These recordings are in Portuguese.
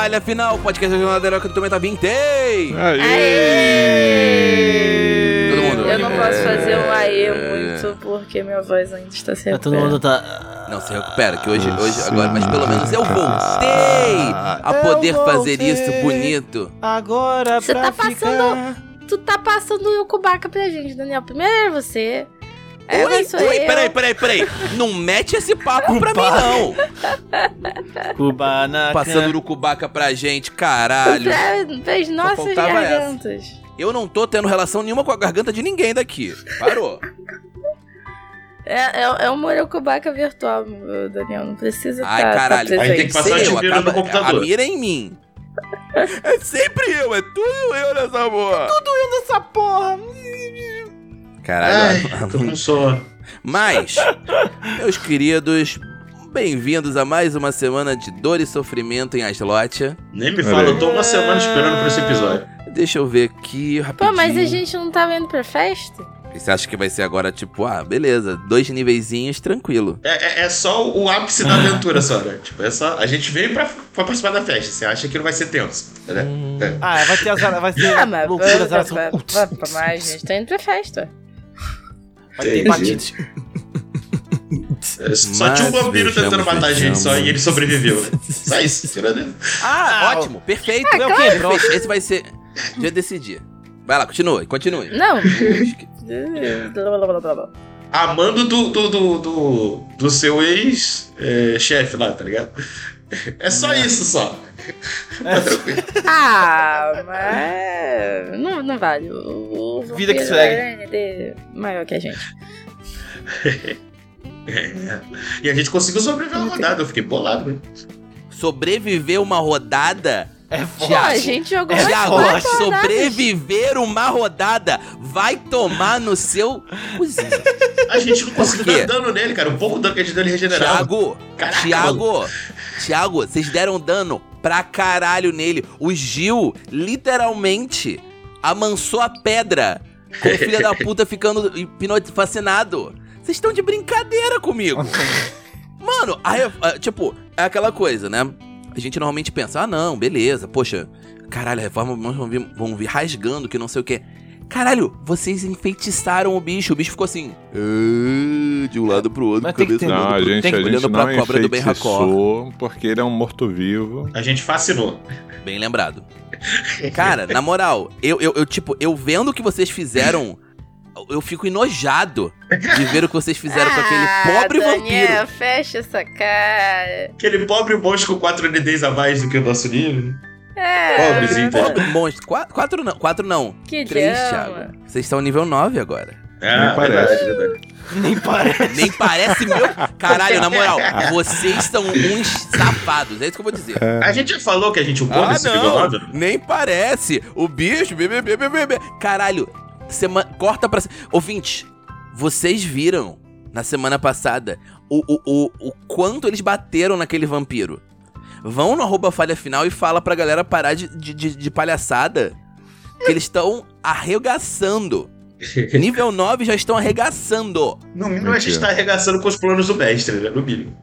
Falha Final, podcast da Jornada Heróica do Tormenta 20. Aê! Todo mundo. Eu não posso fazer um aê É. muito porque minha voz ainda está se Tá todo mundo tá. Não se recupera, que hoje, hoje agora, mas pelo menos eu voltei a poder fazer isso bonito. Agora Você tá ficar... passando- Tu tá passando o Kubaca pra gente, Daniel. Primeiro é você. Aí oi, sou oi, eu. peraí, peraí, peraí. Não mete esse papo pra mim, não. Kubanacan. Passando urucubaca pra gente, caralho. Pra- Pras nossas faltava essa. gargantas. Eu não tô tendo relação nenhuma com a garganta de ninguém daqui. Parou. É, é, é uma Urucubaca virtual, Daniel. Não precisa Ai, tá, caralho. tá Aí tem que passar Sei eu, antivírus no computador. A mira é em mim. É sempre eu, é tudo eu nessa porra. Tudo eu nessa porra. Caralho. Ai, tô com sono. Mas, meus queridos, bem-vindos a mais uma semana de dor e sofrimento em Aslotia. Nem me fala, eu tô uma semana esperando por esse episódio. Deixa eu ver aqui rapidinho. Pô, mas a gente não tava indo pra festa? Você acha que vai ser agora, tipo, ah, beleza, dois niveizinhos, tranquilo. É, é- é só o ápice da aventura, só, né? Tipo, é só. A gente veio pra, pra participar da festa. Você acha que não vai ser tenso, né? Hum. É. Ah, vai ter as vai ter Ah, mas loucuras, vai, elas vai, vai, vai, mas a gente tá indo pra festa. vai ter Entendi. batidas. É, Só tinha um Mas vampiro tentando matar a gente só e ele sobreviveu? Só isso, tirando. Ah, Ah, ótimo, perfeito. É o quê? Perfeito. Esse vai ser. Já decidi. Vai lá, continue, continue. Não. Amando do, do, do, do, do seu ex-chefe lá, tá ligado? É só isso só. Tá tranquilo. ah, mas. Não, não vale. O, o Vida que segue. é maior que a gente. É. E a gente conseguiu sobreviver uma rodada, eu fiquei bolado, né? Sobreviver uma rodada. É forte. a gente jogou mais Thiago, quatro rodadas. sobreviver uma rodada vai tomar no seu cozinho. A gente não conseguiu dar dano nele, cara. O pouco dano que a gente deu ele regenerava. Thiago, Caraca, Thiago, Thiago, vocês deram dano pra caralho nele. O Gil, literalmente, amansou a pedra com o filho da puta ficando fascinado. Vocês estão de brincadeira comigo. Mano, a a- tipo, é aquela coisa, né? A gente normalmente pensa, ah não, beleza, poxa, caralho, a reforma vão vir, vão vir rasgando, que não sei o quê. Caralho, vocês enfeitiçaram o bicho, o bicho ficou assim, "Ah", de um lado pro outro, Mas tem que cabeça ter- um Não, a pro- gente, tem que- a gente olhando pra não cobra do Ben porque ele é um morto-vivo. A gente fascinou. Bem lembrado. Cara, na moral, eu, eu, eu, tipo, eu vendo o que vocês fizeram, eu fico enojado de ver o que vocês fizeram com aquele pobre ah, Daniel, vampiro. fecha essa cara. Aquele pobre monstro com 4 NDs a mais do que o nosso nível. É. Pobrezinho? Pobre monstro. Quatro, quatro não, quatro não. Que Três. Thiago. Vocês estão nível 9 agora. Ah, parece. verdade, verdade. Nem parece. Nem parece meu. Caralho, na moral, vocês são uns safados. É isso que eu vou dizer. A gente já falou que a gente upou Ah, nesse não, 9? nem parece. O bicho, bebê, bebê, bebê. Caralho, sema... corta pra... Ouvinte, vocês viram na semana passada o, o, o, o quanto eles bateram naquele vampiro. Vão no arroba falha final e fala pra galera parar de, de, de- de palhaçada. Que eles estão arregaçando. Nível 9 já estão arregaçando. No mínimo a gente Mentira. tá arregaçando com os planos do mestre, né? No mínimo.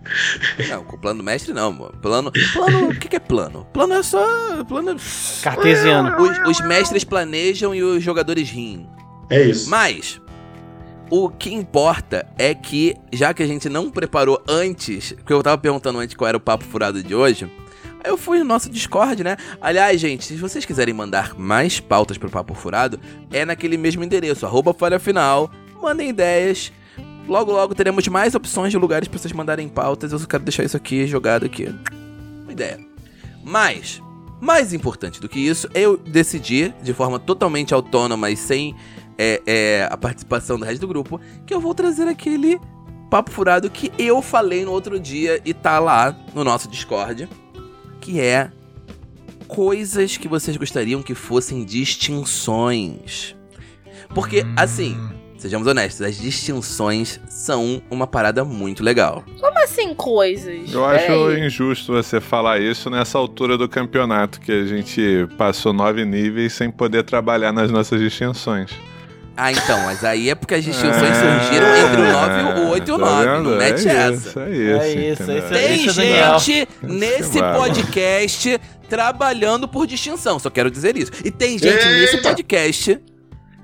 Não, com o plano do mestre não, mano. Plano. Plano. O que, que é plano? Plano é só. Plano. Cartesiano. Os, os mestres planejam e os jogadores riem. É isso. Mas o que importa é que, já que a gente não preparou antes, porque eu tava perguntando antes qual era o papo furado de hoje, aí eu fui no nosso Discord, né? Aliás, gente, se vocês quiserem mandar mais pautas pro papo furado, é naquele mesmo endereço, arroba falha final, mandem ideias. Logo, logo teremos mais opções de lugares pra vocês mandarem pautas. Eu só quero deixar isso aqui jogado aqui. Uma ideia. Mas, mais importante do que isso, eu decidi, de forma totalmente autônoma e sem é, é, a participação do resto do grupo, que eu vou trazer aquele papo furado que eu falei no outro dia e tá lá no nosso Discord, que é coisas que vocês gostariam que fossem distinções. Porque, assim, sejamos honestos, as distinções são uma parada muito legal. Como assim, coisas? Eu acho injusto você falar isso nessa altura do campeonato, que a gente passou nove níveis sem poder trabalhar nas nossas distinções. Ah, então, mas aí é porque as distinções surgiram entre o 9, o 8 e o Tá 9. vendo? Não mete é essa. Isso, é isso. É isso, Tem é Daniel. gente nesse vai. podcast trabalhando por distinção, só quero dizer isso. E tem gente nesse Eita. podcast.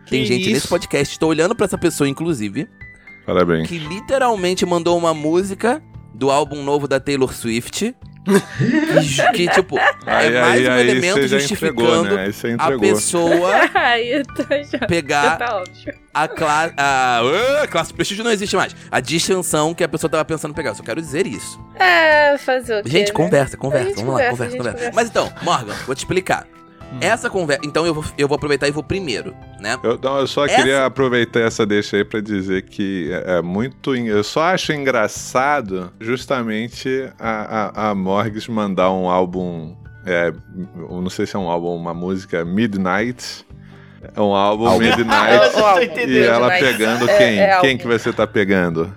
Tem gente isso? nesse podcast, tô olhando pra essa pessoa, inclusive, Parabéns. que literalmente mandou uma música do álbum novo da Taylor Swift. Que, que, tipo, Aí, é mais aí, um aí elemento você já justificando entregou, né? A pessoa Aí já. pegar Tá a classe. A ah, classe de prestígio não existe mais. A distinção que a pessoa tava pensando pegar. Eu só quero dizer isso. É, fazer o quê? Gente, né? conversa, conversa. A Vamos lá, conversa, conversa, a gente conversa. conversa. Mas então, Morgan, vou te explicar. Essa conversa. Então eu vou, eu vou aproveitar e vou primeiro, né? Eu, não, eu só Essa- queria aproveitar essa deixa aí pra dizer que é, é muito. Eu só acho engraçado justamente a, a, a Morgs mandar um álbum. É, não sei se é um álbum, uma música Midnight. É um álbum. Midnight. E ela pegando É- quem? é álbum. quem que você tá pegando?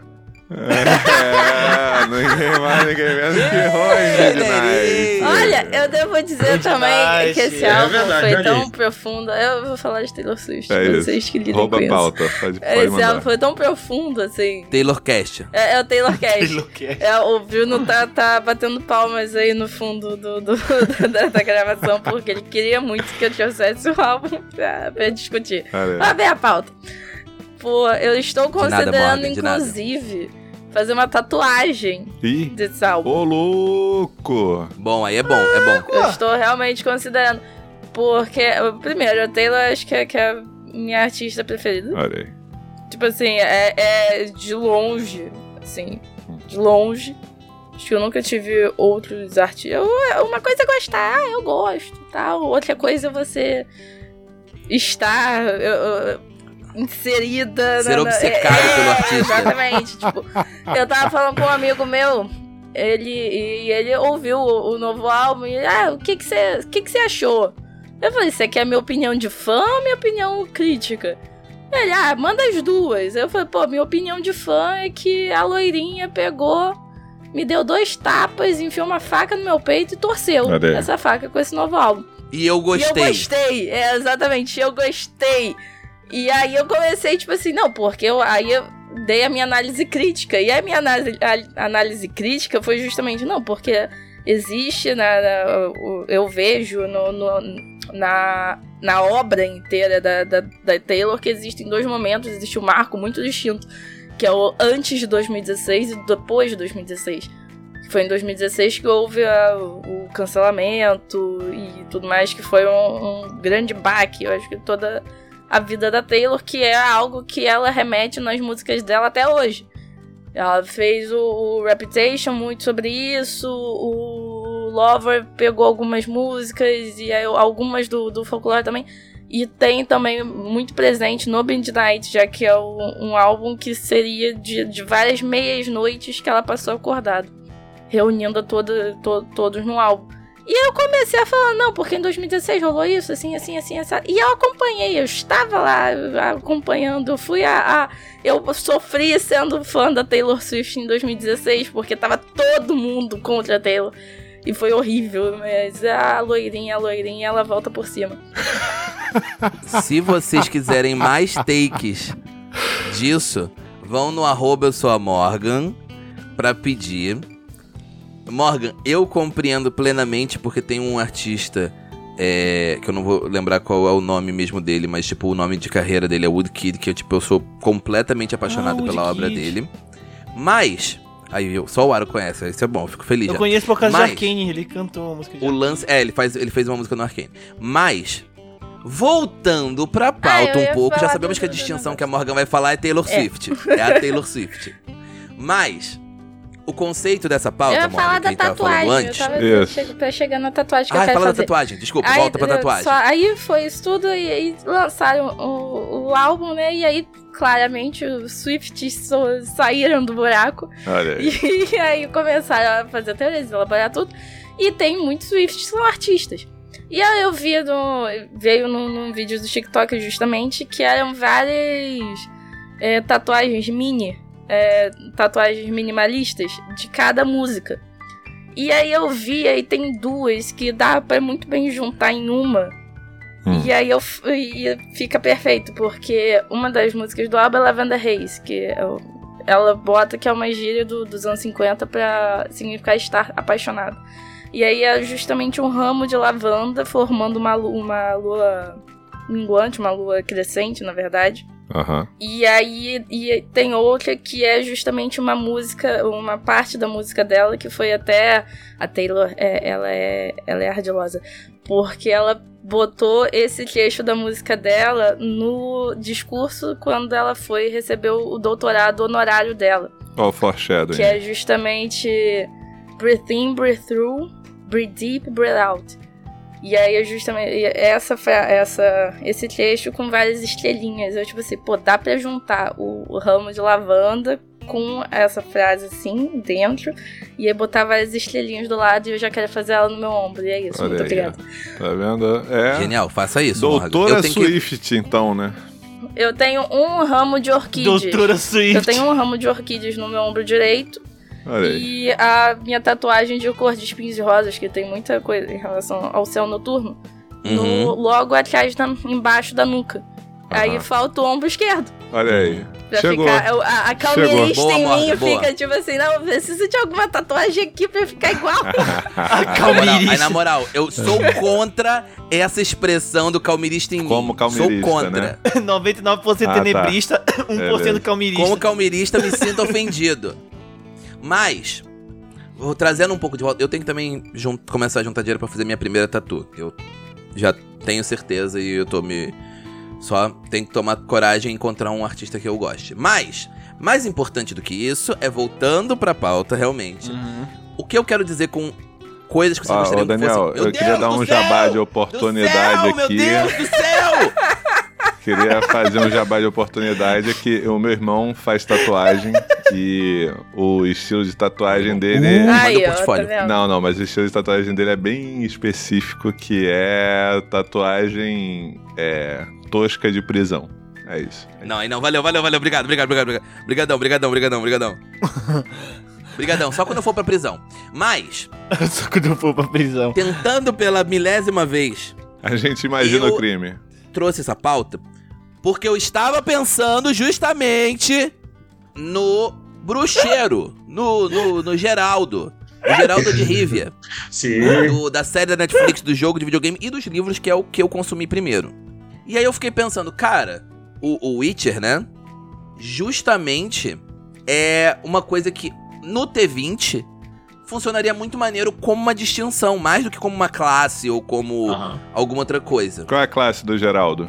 É, ninguém mais, ninguém menos que Roy Midnight. Olha, eu devo dizer também que esse É álbum verdade, foi tão aí. profundo. Eu vou falar de Taylor Swift, É vocês que lidem Rouba com a isso. pauta, pode, pode Esse mandar. álbum foi tão profundo, assim. Taylor Cast. É, é o Taylor Cash. Taylor Cash. É, o Bruno tá, tá batendo palmas aí no fundo do, do- da, da gravação, porque ele queria muito que eu trouxesse o álbum pra, pra discutir. Aí. Vai ver a pauta. Pô, eu estou considerando, nada. inclusive, fazer uma tatuagem Ih, desse álbum. ô louco! Bom, aí é bom, é bom. Eu estou realmente considerando. Porque, primeiro, a Taylor acho que é, que é a minha artista preferida. Olha aí. Tipo assim, é, é de longe, assim, de longe. Acho que eu nunca tive outros artistas. Uma coisa é gostar, eu gosto, tal. Outra coisa é você estar eu- eu- inserida... Ser na- obcecado é, pelo artista. Exatamente. tipo, eu tava falando com um amigo meu, ele, e ele ouviu o, o novo álbum e, ah, o que que você o que que você achou? Eu falei, você quer minha opinião de fã ou minha opinião crítica? Ele, ah, manda as duas. Eu falei, pô, minha opinião de fã é que a loirinha pegou, me deu dois tapas, enfiou uma faca no meu peito e torceu aí. essa faca com esse novo álbum. E eu E gostei. eu gostei, é, exatamente, eu gostei. E aí eu comecei, tipo assim, não, porque eu, aí eu dei a minha análise crítica. E a minha análise, a análise crítica foi justamente, não, porque existe, na, na- o- eu vejo no, no- na, na obra inteira da, da, da Taylor que existem dois momentos, existe um marco muito distinto, que é o antes de 2016 e depois de 2016. Foi em 2016 que houve a- o cancelamento e tudo mais, que foi um, um grande baque. Eu acho que toda a vida da Taylor, que é algo que ela remete nas músicas dela até hoje. Ela fez o, o Reputation muito sobre isso, o Lover pegou algumas músicas e algumas do, do folclore também. E tem também muito presente no Midnight, já que é um, um álbum que seria de, de várias meias noites que ela passou acordada, reunindo toda, to, todos no álbum. E eu comecei a falar, não, porque em 2016 rolou isso, assim, assim, assim, assim. E eu acompanhei, eu estava lá acompanhando, eu fui a, a- Eu sofri sendo fã da Taylor Swift em 2016, porque tava todo mundo contra a Taylor. E foi horrível, mas a loirinha, a loirinha, ela volta por cima. Se vocês quiserem mais takes disso, vão no arroba eu sou a Morgan pra pedir. Morgan, eu compreendo plenamente porque tem um artista é, que eu não vou lembrar qual é o nome mesmo dele, mas tipo o nome de carreira dele é Woodkid, que eu tipo eu sou completamente apaixonado Ah, pela obra Woodkid. dele. Mas aí eu, só o Aro conhece, isso é bom, eu fico feliz. Eu já. conheço por causa Mas- de Arkane, ele cantou a música de O lance. É, ele, faz, ele fez uma música no Arcane. Mas, voltando pra Ah, pauta eu um pouco, já sabemos do- que a do distinção que a Morgan vai falar é Taylor É. Swift. É a Taylor Swift. Mas, o conceito dessa pauta, eu ia falar da tatuagem. Eu antes. tava Isso. che- pra chegar na tatuagem que Ah, eu quero fala da fazer. tatuagem, desculpa, Aí, volta pra eu- tatuagem. só- aí foi isso tudo e aí lançaram o, o álbum, né? E aí, claramente, os Swifts saíram do buraco. Olha aí. E aí começaram a fazer teorias, elaborar tudo. E tem muitos Swifts que são artistas. E aí eu vi no, veio num, num vídeo do TikTok justamente que eram várias é, tatuagens mini, é, tatuagens minimalistas de cada música. E aí eu vi, aí tem duas que dá pra muito bem juntar em uma. Hum. E aí eu e fica perfeito, porque uma das músicas do álbum é Lavender Haze, que é o- ela bota que é uma gíria do- dos anos 50 pra significar estar apaixonado. E aí é justamente um ramo de lavanda formando uma, uma lua minguante, uma lua crescente, na verdade. Aham. E aí e tem outra que é justamente uma música, uma parte da música dela que foi até a Taylor, é, ela é ela é ardilosa, porque ela botou esse trecho da música dela no discurso quando ela foi receber o doutorado honorário dela, Ó, o foreshadowing. que é justamente breathe in, breathe through, breathe deep, breathe out. E aí é justamente essa, essa, esse trecho com várias estrelinhas. Eu, tipo assim, pô, dá pra juntar o, o ramo de lavanda com essa frase assim, dentro, e aí botar várias estrelinhas do lado e eu já quero fazer ela no meu ombro. E é isso, Olha muito obrigada. Tá vendo? É. Genial, faça isso. Doutora Eu tenho que... Swift, então, né? Eu tenho um ramo de orquídeas. Doutora Swift. Eu tenho um ramo de orquídeas no meu ombro direito. Aí. E a minha tatuagem de cor de espinhos de rosas, que tem muita coisa em relação ao céu noturno, no, Uhum. logo atrás, da, embaixo da nuca. Aí Aham. falta o ombro esquerdo. Olha aí. Pra Chegou. ficar. A, a calmirista Boa, em mim boa. fica tipo assim: não, eu preciso de alguma tatuagem aqui pra ficar igual. A moral, aí, calmirista. na moral, eu sou contra essa expressão do calmirista em mim. Como calmirista, Sou contra. né? 99% Ah, tá. tenebrista, 1% Beleza. calmirista. Como calmirista, me sinto ofendido. Mas, vou trazendo um pouco de volta. Eu tenho que também jun- começar a juntar dinheiro pra fazer minha primeira tatu. Eu já tenho certeza e eu tô me. Só tenho que tomar coragem e encontrar um artista que eu goste. Mas, mais importante do que isso é voltando pra pauta, realmente. Uhum. O que eu quero dizer com coisas que vocês Ó, gostariam ô, Daniel, que fossem. Meu eu queria Deus dar do um céu! jabá de Do oportunidade céu, aqui. Meu Deus do céu! Queria fazer um jabá de oportunidade que o meu irmão faz tatuagem e o estilo de tatuagem dele é... Uh. Aí, ó, tá portfólio. Não, não, mas o estilo de tatuagem dele é bem específico, que é tatuagem é, tosca de prisão. É isso. Não, aí não, valeu, valeu, valeu, obrigado, obrigado, obrigado, obrigado. Obrigadão, obrigadão, obrigadão, obrigadão. Obrigadão, só quando eu for pra prisão. Mas, Só quando eu for pra prisão. tentando pela milésima vez, A gente imagina o crime. trouxe essa pauta porque eu estava pensando justamente no bruxeiro, no, no, no Geraldo. O Geraldo de Rivia, Sim. do- da série da Netflix, do jogo de videogame e dos livros, que é o que eu consumi primeiro. E aí eu fiquei pensando, cara, o, o Witcher, né? Justamente é uma coisa que no T20 funcionaria muito maneiro como uma distinção, mais do que como uma classe ou como Aham. alguma outra coisa. Qual é a classe do Geraldo?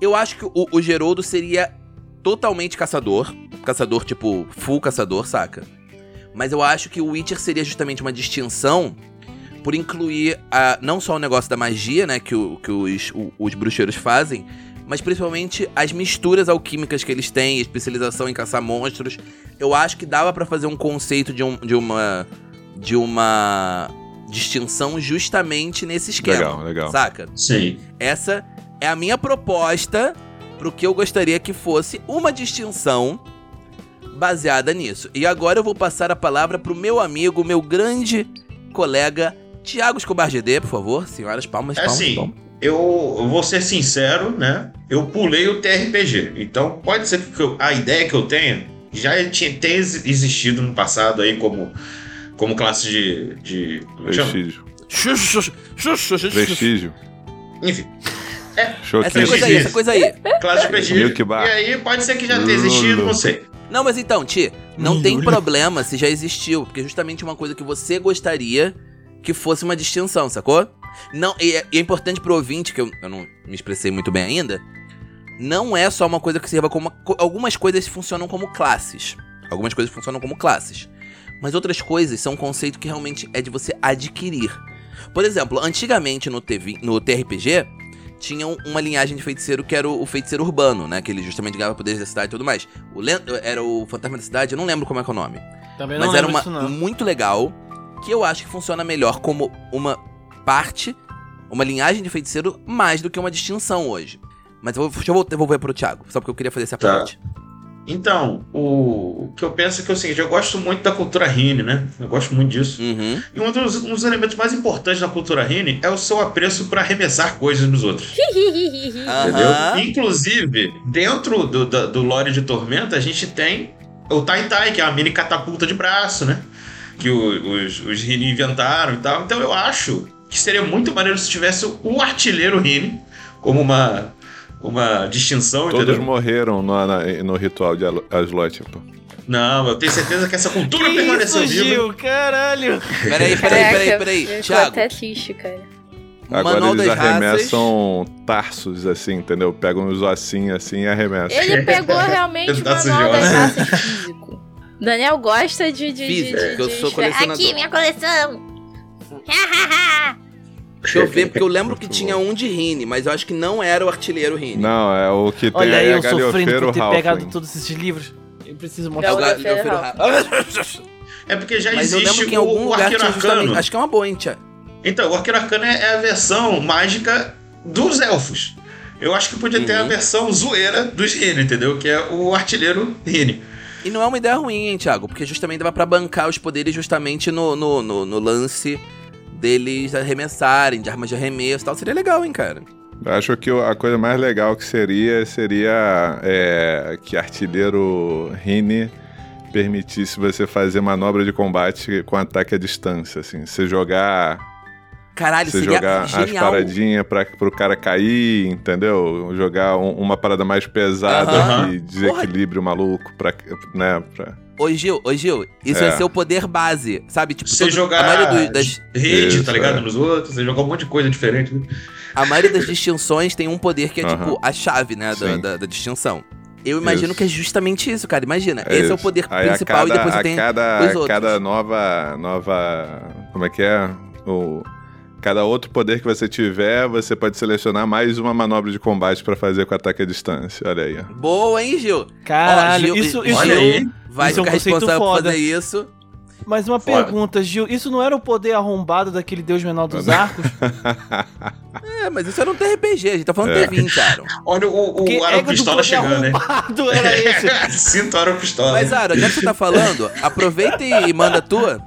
Eu acho que o, o Geroldo seria totalmente caçador. Caçador, tipo, full caçador, saca? Mas eu acho que o Witcher seria justamente uma distinção por incluir a, não só o negócio da magia, né, que, o- que os, o- os bruxeiros fazem, mas principalmente as misturas alquímicas que eles têm, especialização em caçar monstros. Eu acho que dava pra fazer um conceito de, um, de uma de uma distinção justamente nesse esquema, Legal, legal. saca? Sim. Essa é a minha proposta pro que eu gostaria que fosse uma distinção baseada nisso. E agora eu vou passar a palavra pro meu amigo, meu grande colega Tiago Escobar GD, por favor. Senhoras, palmas, É palmas, assim, palmas. eu, eu vou ser sincero, né? Eu pulei o TRPG. Então pode ser que eu- a ideia que eu tenha já tinha, tenha ex- existido no passado aí como, como classe de. de é xux. Vestígio. Enfim, Essa Choquismo. coisa aí, essa coisa aí. classe de prestígio. E aí pode ser que já tenha existido, não sei. Não, mas então, Ti, não tem problema se já existiu, porque é justamente uma coisa que você gostaria que fosse uma distinção, sacou? Não, e é, e é importante pro ouvinte, que eu, eu não me expressei muito bem ainda, não é só uma coisa que sirva como. uma co- algumas coisas funcionam como classes. Algumas coisas funcionam como classes. Mas outras coisas são um conceito que realmente é de você adquirir. Por exemplo, antigamente no, TV, no TRPG, tinha um- uma linhagem de feiticeiro que era o, o feiticeiro urbano, né? Que ele justamente ganhava poderes da cidade e tudo mais. O era o fantasma da cidade, eu não lembro como é que é o nome. Também não Mas era uma não. muito legal, que eu acho que funciona melhor como uma parte, uma linhagem de feiticeiro, mais do que uma distinção hoje. Mas eu vou, deixa eu vol- devolver pro Thiago, só porque eu queria fazer essa Tá. parte. Então, o, o que eu penso é que é o seguinte, eu gosto muito da cultura Rine, né? Eu gosto muito disso. Uhum. E um dos, um dos elementos mais importantes da cultura Rine é o seu apreço para arremessar coisas nos outros. Entendeu? Aham. Inclusive, dentro do, do, do lore de Tormenta, a gente tem o Tai Tai, que é uma mini catapulta de braço, né? Que o- os, os Rini inventaram e tal. Então eu acho que seria muito maneiro se tivesse o artilheiro Rini como uma, uma distinção, Todos entendeu? morreram no, na- no ritual de Aslot, pô. Não, eu tenho certeza que essa cultura Que permaneceu isso, viva. Gil? Caralho! Peraí, peraí, peraí, peraí. Thiago, até triste, cara. Agora Manual eles das Raças. arremessam tarsos, assim, entendeu? Pegam os ossinhos assim e arremessam. Ele pegou realmente o de manual das raças físico. Daniel gosta de. de, Físico, de, de, que eu de sou colecionador. Aqui, minha coleção! Deixa eu ver, porque eu lembro que tinha um de Rine, mas eu acho que não era o artilheiro Rine. Não, é o que tem Olha aí é eu sofrendo por ter pegado Halfling. todos esses livros. Eu preciso É mostrar. o Galhofeiro É porque já Mas eu existe lembro que em o, algum o lugar arqueiro tinha justamente. arcano. Acho que é uma boa, hein, Tia? Então, o arqueiro arcano é, é a versão mágica dos elfos. Eu acho que podia ter a Uhum. versão zoeira dos Rini, entendeu? Que é o artilheiro Rini. E não é uma ideia ruim, hein, Thiago? Porque justamente dava pra bancar os poderes justamente no, no, no, no lance deles arremessarem, de armas de arremesso e tal. Seria legal, hein, cara? Eu acho que a coisa mais legal que seria seria é, que artilheiro Rini permitisse você fazer manobra de combate com ataque à distância, assim. Você jogar, Caralho, você seria jogar as genial. paradinhas para pro cara cair, entendeu? Jogar um- uma parada mais pesada Aham. que desequilibre o maluco pra, né, pra... Ô, Gil, ô, Gil, isso É. ser o poder base, sabe? Tipo, Você todo- jogar a maioria do- das, rede, Isso, tá ligado? é. Nos outros, você jogar um monte de coisa diferente. né? a maioria das distinções tem um poder que é, tipo, a chave, né, da, da, da distinção. Eu imagino Isso. que é justamente isso, cara. Imagina, esse é o isso. poder Aí principal cada, e depois você a tem cada, os outros. cada nova, nova, como é que é? O, cada outro poder que você tiver, você pode selecionar mais uma manobra de combate pra fazer com ataque à distância. Olha aí. ó. Boa, hein, Gil? Caralho, Ó, Gil, isso, isso olha aí. Vai Isso é um ficar conceito responsável por foda. fazer isso. Mas uma Foda. pergunta, Gil, isso não era o poder arrombado daquele deus menor dos arcos? É, mas isso era um TRPG, a gente tá falando É. T20, Aaron. Olha o, o Que Aro Pistola chegando, né? arrombado era esse? Sinto Aro Pistola. Mas, Aaron, já que você tá falando, aproveita e manda a tua.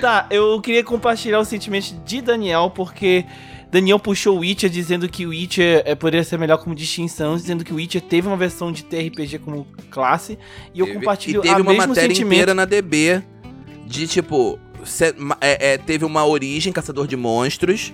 Tá, eu queria compartilhar o sentimento de Daniel, porque Daniel puxou o Witcher dizendo que o Witcher é, poderia ser melhor como distinção, dizendo que o Witcher teve uma versão de TRPG como classe, e eu Teve- compartilho e teve a uma mesmo matéria sentimento. inteira na DB de tipo. é, é, teve uma origem, Caçador de Monstros.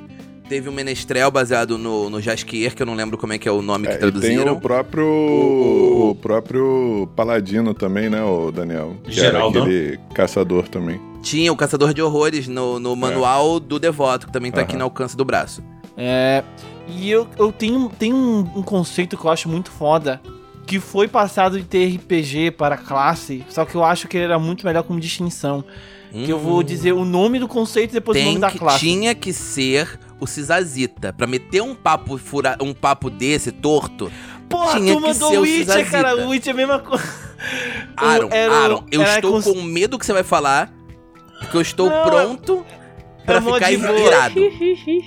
Teve um menestrel baseado no, no Jaskier, que eu não lembro como é que é o nome É, que e tem traduziram. o próprio, O- o próprio Paladino também, né, o Daniel? Que Geraldo. era aquele caçador também. Tinha o Caçador de Horrores no, no manual do Devoto, que também tá aqui Aham. no alcance do braço. É. E eu, eu tenho, tenho um, um conceito que eu acho muito foda. Que foi passado de TRPG para classe. Só que eu acho que ele era muito melhor como distinção. Que eu vou dizer o nome do conceito e depois o Hum. Tem nome da que, classe. tinha que ser o Cisazita. Pra meter um papo, fura, um papo desse, torto. Porra, tinha tu que mandou ser o o Witcher, cara. O Witcher é a mesma coisa. Aaron, era o- Aaron, eu era estou cons- com medo que você vai falar. Porque eu estou Não, pronto pra é ficar de boa. irado.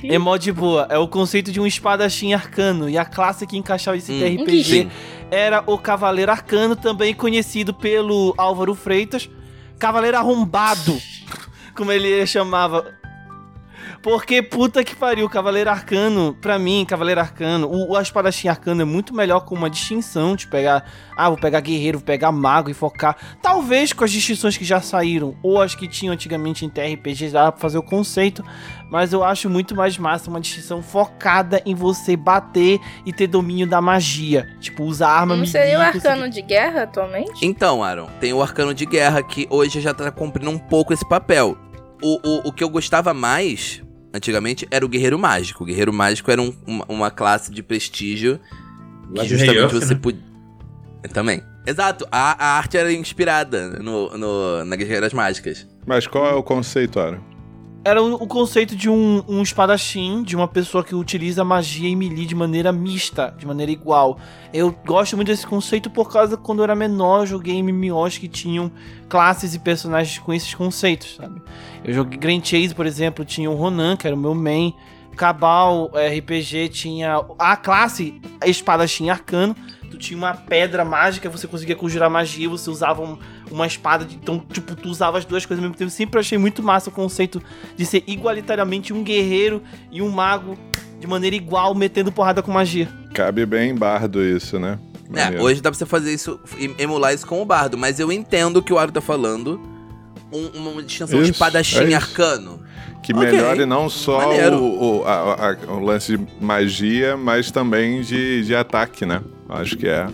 É mó de boa. É o conceito de um espadachim arcano. E a classe que encaixava esse Hum, TRPG sim. era o Cavaleiro Arcano, também conhecido pelo Álvaro Freitas. Cavaleiro Arrombado, como ele chamava. Porque, puta que pariu, Cavaleiro Arcano, pra mim, Cavaleiro Arcano, o, o espadachim arcano é muito melhor com uma distinção de pegar, ah, vou pegar guerreiro, vou pegar mago e focar. Talvez com as distinções que já saíram, ou as que tinham antigamente em TRPG, dá pra fazer o conceito, mas eu acho muito mais massa uma distinção focada em você bater e ter domínio da magia. Tipo, usar arma Não seria o arcano de guerra atualmente? Então, Aaron, tem o Arcano de Guerra que hoje já tá cumprindo um pouco esse papel. O, o, o que eu gostava mais, antigamente, era o Guerreiro Mágico. O Guerreiro Mágico era um- uma, uma classe de prestígio Lá que justamente você né? podia. Também. Exato, a, a arte era inspirada no, no, na Guerreiras Mágicas. Mas qual é o conceito, Aaron? Era o, conceito de um, um espadachim, de uma pessoa que utiliza magia e melee de maneira mista, de maneira igual. Eu gosto muito desse conceito por causa que quando eu era menor, eu joguei MMOs que tinham classes e personagens com esses conceitos, sabe? Eu joguei Grand Chase, por exemplo, tinha o Ronan, que era o meu main. Cabal RPG tinha a classe espadachim arcano, tu tinha uma pedra mágica, você conseguia conjurar magia, você usava um- uma espada, de- então, tipo, tu usava as duas coisas ao mesmo tempo. Sempre achei muito massa o conceito de ser igualitariamente um guerreiro e um mago de maneira igual, metendo porrada com magia. Cabe bem em bardo isso, né? É, hoje dá pra você fazer isso, em- emular isso com o bardo, mas eu entendo o que o Aro tá falando. um- uma distinção Isso, espadachim é arcano. Que Ok. melhore não só o, o, a- a- o lance de magia, mas também de, de ataque, né? Acho que é.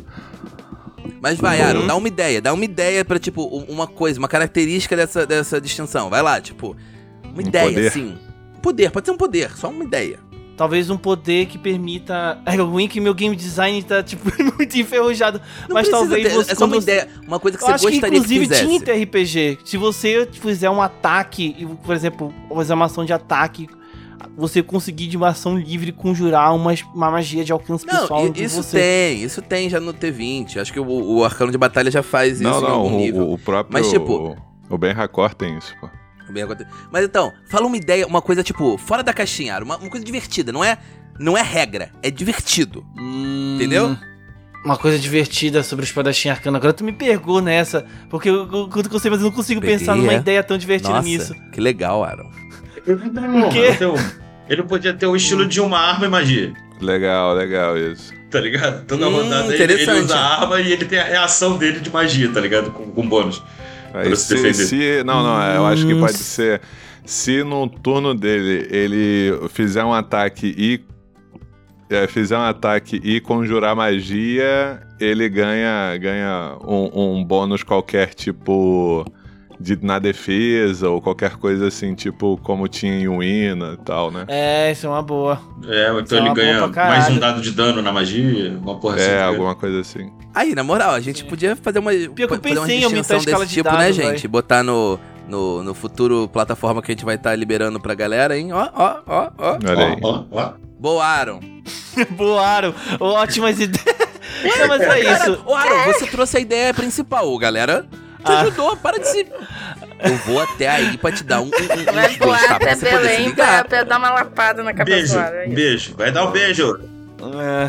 Mas vai, Uhum. Aaron, dá uma ideia. Dá uma ideia pra, tipo, uma coisa, uma característica dessa, dessa distinção. Vai lá, tipo, uma Um ideia, poder? assim. Poder, pode ser um poder, só uma ideia. Talvez um poder que permita. É ruim que meu game design tá, tipo, muito enferrujado. Não mas talvez ter, você. É só uma ideia, uma coisa que Eu você acho que gostaria que, inclusive fizesse. tinha RPG. Se você fizer um ataque, por exemplo, fazer uma ação de ataque, você conseguir de uma ação livre conjurar uma, uma magia de alcance pessoal Não, i- isso você. tem, isso tem já no T20. Acho que o, o arcano de batalha já faz isso não, em não, nível. o, o próprio. Mas, tipo- O Ben Racor tem isso, pô. Mas então, fala uma ideia, uma coisa, tipo, fora da caixinha, Aaron, uma, uma coisa divertida, não é, não é regra, é divertido. Entendeu? Hum, Uma coisa divertida sobre o espadachim arcano. Agora tu me pegou nessa. Porque eu, eu, eu, eu sei, mas eu não consigo Peguei, pensar numa é? ideia tão divertida Nossa, nisso. que legal, Aaron. Não, então, ele podia ter o estilo de uma arma e magia. Legal, legal isso. Tá ligado? Toda Hum, rodada ele, ele usa a arma e ele tem a reação dele de magia, tá ligado? Com, com bônus. Aí Pra se se, defender. se- Não, não, eu acho que pode ser. Se no turno dele ele fizer um ataque e. é, fizer um ataque e conjurar magia, ele ganha, ganha um, um bônus qualquer, tipo. De, na defesa, ou qualquer coisa assim, tipo como tinha em Wina e tal, né? É, isso é uma boa. É, ou Isso então é ele ganha mais um dado de dano na magia, uma porra assim. É, tá alguma coisa assim. Aí, na moral, a gente podia fazer uma, que eu pensei em aumentar a escala desse de tipo, né, dados, gente? vai. Botar no, no, no futuro plataforma que a gente vai estar liberando pra galera, hein? Ó, ó, ó, ó. Olha aí. Ó, ó, ó. Boa, Aaron. Boaram. Ótimas ideias. Não, mas é isso. Ô, Aaron, você trouxe a ideia principal, galera. Te Ah. ajudou, para de se... Eu vou até aí pra te dar um... um, um Vai uns voar dois, até Pra você poder se pra, pra dar uma lapada na cabeça Beijo, é beijo. Vai dar um beijo.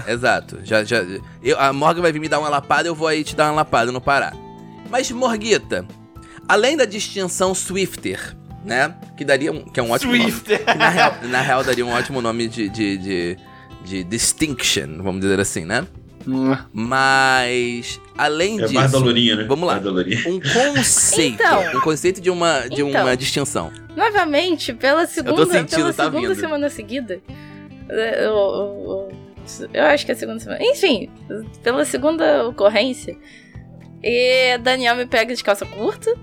É. Exato. Já, já, eu, a Morgan vai vir me dar uma lapada, eu vou aí te dar uma lapada no Pará. Mas, Morguita, além da distinção Swifter, né? Que daria um, que é um ótimo nome. Swifter. Que na, real, na real daria um ótimo nome de, de, de, de distinction, vamos dizer assim, né? Mas, além É disso, mais da Lourinha, né? vamos lá. Um conceito, Então. um conceito de uma, de Então. uma distinção. Novamente, pela segunda, sentindo, pela tá segunda vindo. semana seguida. é, Eu, eu- eu- eu acho que é a segunda semana. Enfim, pela segunda ocorrência. E Daniel me pega de calça curta.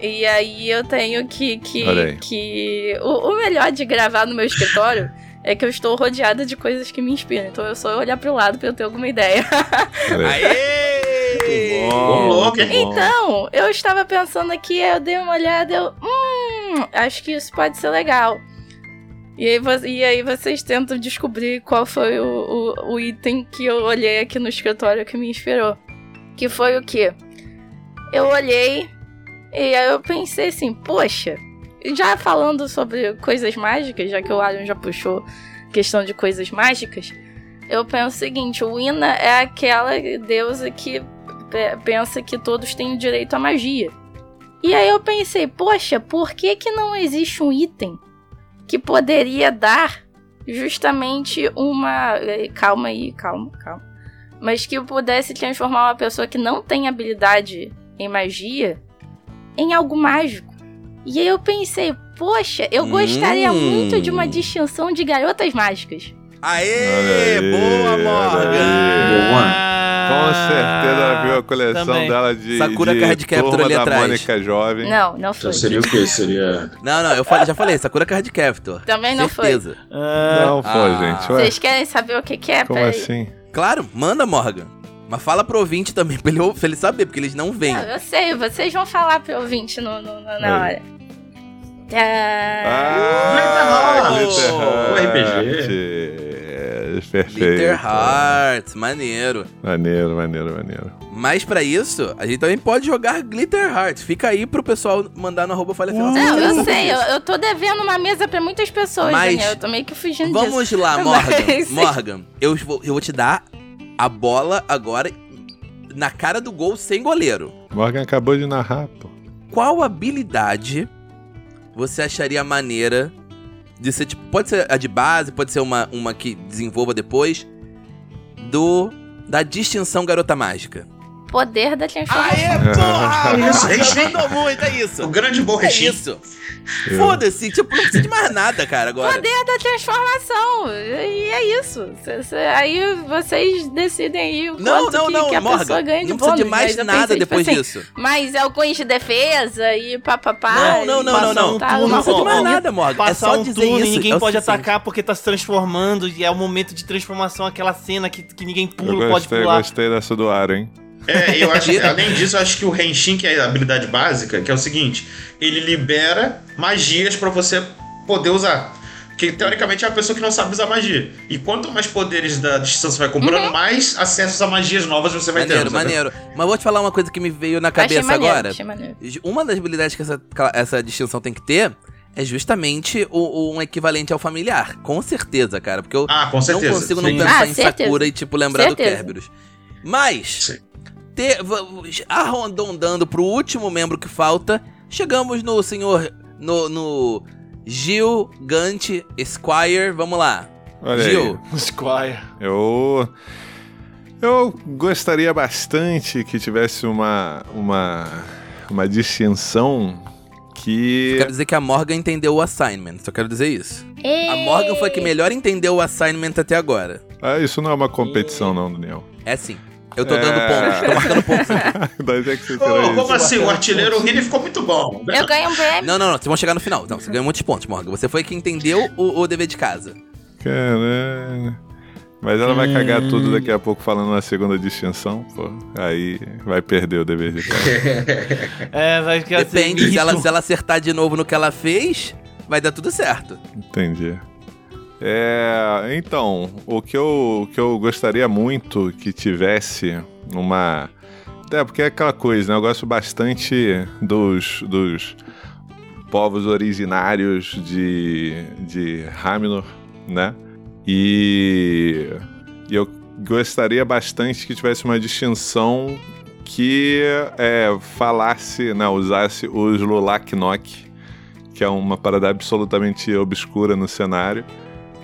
E aí eu tenho que. que, que o, o melhor de gravar no meu escritório é que eu estou rodeada de coisas que me inspiram. Então eu só olhar pro lado pra eu ter alguma ideia. Aê! Louco, bom. Então, eu estava pensando aqui, eu dei uma olhada, eu. Hum, acho que isso pode ser legal. E aí, e aí vocês tentam descobrir qual foi o, o, o item que eu olhei aqui no escritório que me inspirou. Que foi o quê? Eu olhei e aí eu pensei assim, poxa, já falando sobre coisas mágicas, já que o Arion já puxou questão de coisas mágicas, eu penso o seguinte, o Ina é aquela deusa que pe- pensa que todos têm direito à magia. E aí eu pensei, poxa, por que que não existe um item que poderia dar justamente uma... eh, Calma aí, calma, calma. Mas que pudesse transformar uma pessoa que não tem habilidade em magia em algo mágico. E aí eu pensei, poxa, eu gostaria Hum. muito de uma distinção de garotas mágicas. Aê! Aí, boa, Morgan! Com certeza viu a coleção Também. dela de, Sakura de Card Captor turma ali da atrás. Mônica Jovem. Não, não foi. Então seria o quê? Seria. Não, não, eu falei, já falei, Sakura Card Captor. Também não foi. Certeza. Não foi, Ah. gente. Ué, Vocês querem saber o que, que é? como Peraí. assim? Claro, manda, Morgan. Mas fala pro ouvinte também, pra ele, pra ele saber, porque eles não. Não, eu sei, vocês vão falar pro ouvinte no, no- no- na hora. Ah, Ah, Glitter Glitter Heart. Heart. É, Perfeito. Glitter Hearts, maneiro. Maneiro, maneiro, maneiro. Mas pra isso, a gente também pode jogar Glitter Hearts. Fica aí pro pessoal mandar no arroba falha final. não, eu sei, eu, eu tô devendo uma mesa pra muitas pessoas, Mas- Daniel. Eu tô meio que fugindo disso. Vamos lá, Morgan. Mas- Morgan, eu vou, eu vou te dar a bola agora na cara do gol sem goleiro. Morgan acabou de narrar, pô. Qual habilidade você acharia maneira de ser, tipo, pode ser a de base, pode ser uma, uma que desenvolva depois, do da distinção garota mágica? Poder da transformação. Aê, porra! Mandou muito, é isso. O grande bom É isso. Foda-se, tipo, não precisa de mais nada, cara, agora. Poder da transformação. E é isso. Cê- aí vocês decidem aí o Não, quanto não, que, não, que a Morgan. pessoa ganha de não precisa de mais eu nada pensei, tipo depois assim, disso. Mas é o cunho de defesa e papapá. Não, não, não, não, não. tá, Não Não precisa de mais nada, Morgan. É Passar só um dizer turno isso. e ninguém é pode suficiente. atacar porque tá se transformando e é o momento de transformação, aquela cena que, que ninguém Eu pula, pode gostei, pular. gostei dessa do Aro, hein? É, eu acho, além disso, eu acho que o Henshin, que é a habilidade básica, que é o seguinte: ele libera magias pra você poder usar. Que teoricamente é uma pessoa que não sabe usar magia. E quanto mais poderes da distância você vai comprando, mais acessos a magias novas você vai Maneiro, tendo. sabe? maneiro. Mas vou te falar uma coisa que me veio na Achei cabeça maneiro, agora. achei maneiro. Uma das habilidades que essa, essa distinção tem que ter é justamente o, o- um equivalente ao familiar. Com certeza, cara. Porque eu Ah, com certeza. não consigo Sim. não pensar Ah, em certeza. Sakura e, tipo, lembrar do Certeza. Kerberos. Mas, Sim. Ter, arredondando pro último membro que falta, chegamos no senhor. No, no Gil Gant Squire. Vamos lá. Olha Gil. Squire. aí. Eu. Eu gostaria bastante que tivesse uma. uma. uma distinção que. Quero dizer que a Morgan entendeu o assignment. Só quero dizer isso. A Ei. Morgan foi a que melhor entendeu o assignment até agora. Ah, isso não é uma competição, não, Daniel. É sim. Eu tô dando É. pontos, tô marcando. Da onde é que você tirou como assim? O artilheiro Rini ficou muito bom. Eu ganhei um prêmio. Não, não, não. Vocês vão chegar no final. Não, você ganhou muitos pontos, Morgan. Você foi quem entendeu o, o dever de casa. Caralho. Mas ela vai cagar Hum. tudo daqui a pouco falando na segunda distinção, pô. Aí vai perder o dever de casa. É, vai ficar Depende, se ela, se ela acertar de novo no que ela fez, vai dar tudo certo. Entendi. É, então, o que eu, que eu gostaria muito que tivesse uma. É, porque é aquela coisa, né? Eu gosto bastante dos, dos povos originários de, de Haminor, né? E, e eu gostaria bastante que tivesse uma distinção que é, falasse, né, usasse os Lulaknok, que é uma parada absolutamente obscura no cenário,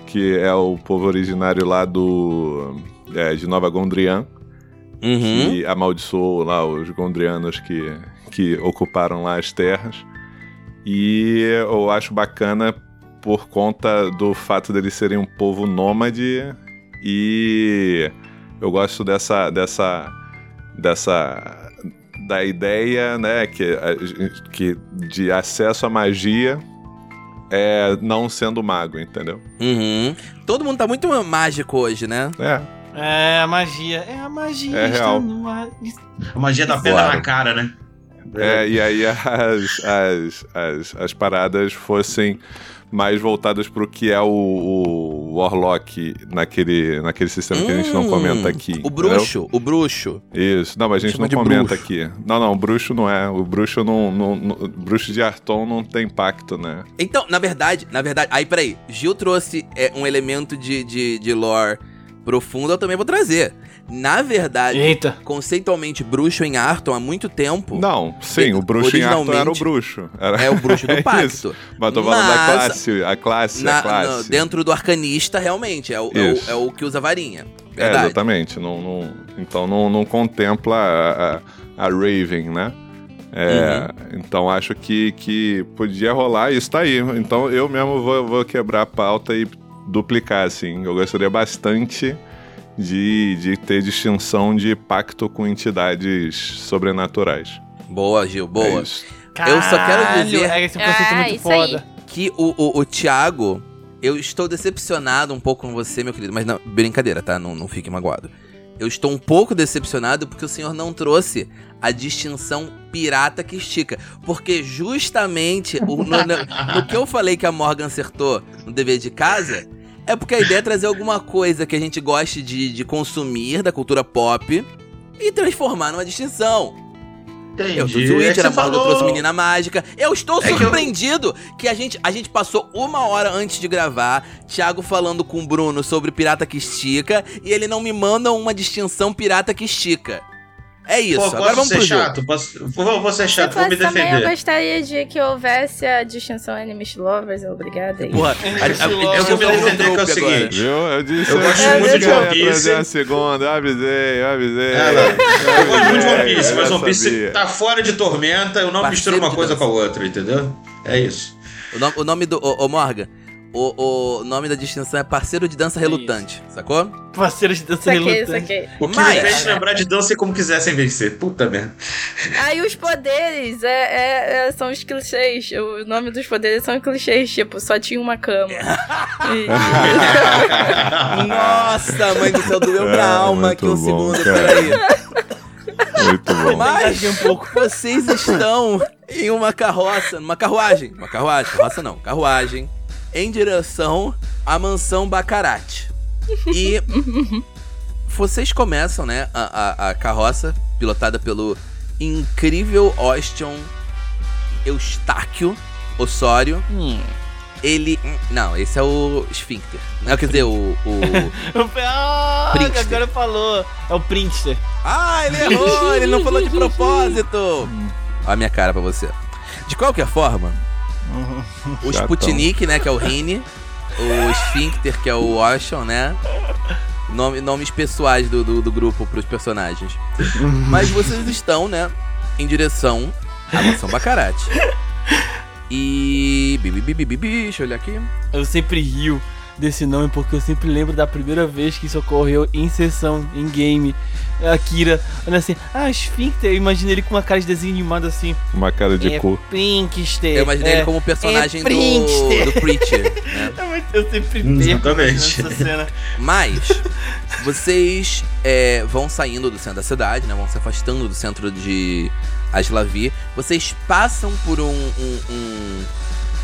que é o povo originário lá do é, de Nova Gondrian, Uhum. que amaldiçoou lá os Gondrianos que, que ocuparam lá as terras. E eu acho bacana por conta do fato deles serem um povo nômade e eu gosto dessa dessa dessa da ideia, né, que, que de acesso à magia é não sendo mago, entendeu? Uhum. Todo mundo tá muito mágico hoje, né? É, É a magia. É a magia. É real. ar. A magia da pedra Claro. na cara, né? É, e aí as, as, as, as paradas fossem mais voltadas pro que é o, o Warlock naquele, naquele sistema que a gente não Hum, comenta aqui. O entendeu? bruxo, o bruxo. Isso, não, mas a gente Chama não comenta bruxo. aqui. Não, não, o bruxo não é. O bruxo não. não, não- o bruxo de Arton não tem pacto, né? Então, na verdade, na verdade. Aí, peraí. Gil trouxe é, um elemento de, de, de lore profundo, eu também vou trazer. Na verdade, Eita. conceitualmente, bruxo em Arton há muito tempo Não, sim, o bruxo em Arton era o bruxo. Era, é o bruxo do É pacto. isso. Mas tô falando da Mas- classe, a classe, Na- a classe. dentro do arcanista, realmente, é o, é, o, é o que usa varinha. É, Verdade. exatamente. Não, não- então não, não contempla a, a- a Raven, né? É, Uhum. Então acho que, que podia rolar isso tá aí. Então eu mesmo vou, vou quebrar a pauta e duplicar, assim. Eu gostaria bastante de, de ter distinção de pacto com entidades sobrenaturais. Boa, Gil, É boa. isso. Eu só quero Caralho, dizer- É esse conceito Ah, muito aí. foda. que o, o, o Thiago, eu estou decepcionado um pouco com você, meu querido. Mas não, brincadeira, tá? Não, não fique magoado. Eu estou um pouco decepcionado porque o senhor não trouxe a distinção pirata que estica. Porque justamente o- no, no- no que eu falei que a Morgan acertou no dever de casa, é porque a ideia é trazer alguma coisa que a gente goste de, de consumir da cultura pop e transformar numa distinção. Entendi. Eu É Switch, que era você Morgan falou- trouxe Menina Mágica. Eu estou É que eu- surpreendido que, a, gente, a gente passou uma hora antes de gravar, Thiago falando com o Bruno sobre Pirata que Estica, e ele não me manda uma distinção Pirata que Estica. É isso, Pô, agora posso vamos ser pro chato? jogo. Posso, vou, vou ser Se chato, vou me fosse também, eu defender. gostaria de que houvesse a distinção Enemies Lovers. Obrigada aí. Porra, a, a, a, Eu vou me defender que é o seguinte. Viu? Eu disse Eu gosto muito de One Piece. trazer a segunda, eu avisei, eu avisei. É. Eu gosto muito de One Piece, Eu mas One Piece tá fora de tormenta, eu não Parceiro misturo uma coisa com a outra, entendeu? É isso. O, nome, o nome do. Ô, ô Morgan, o, o nome da distinção é parceiro de dança relutante, sacou? Parceiro de dança Saquei, relutante. saquei. O que Mas- me fez lembrar de dança e como quisessem vencer. Puta merda. Aí os poderes é, é- é- são os clichês. O nome dos poderes são clichês, tipo, só tinha uma cama. E- Nossa, mãe do céu, doeu minha É, alma aqui um bom, segundo, cara. peraí. Muito bom. Mas um pouco. vocês estão em uma carroça, numa carruagem, uma carruagem, carroça não, carruagem, em direção à mansão Bacarate. E vocês começam, né, a, a, a carroça, pilotada pelo incrível Austin Eustáquio Osório. Hum. Ele. Não, esse é o Sphincter. Não, quer dizer, o. o... Ah, Prinkster. agora falou. É o Prinkster. Ah, ele errou! ele não falou de propósito! Olha a minha cara pra você. De qualquer forma, o Chatão. Sputnik, né, que é o Rini, o Sphincter, que é o Ocean, né? Nome, nomes pessoais do, do, do grupo pros personagens. Mas vocês estão, né, em direção à mansão Bacarate. E. bi, bi, bi, bi, bi, Deixa eu olhar aqui. Eu sempre rio desse nome porque eu sempre lembro da primeira vez que isso ocorreu em sessão, em game. A Kira, olha assim, ah, Sphincter, eu imaginei ele com uma cara de desenho animado assim. Uma cara de é cu. Prinkster. Eu imaginei é, ele como personagem é do, do Preacher, né? É Eu sempre Exatamente. perco nessa cena. Mas vocês é, vão saindo do centro da cidade, né? Vão se afastando do centro de Aslavi. Vocês passam por um, um- um-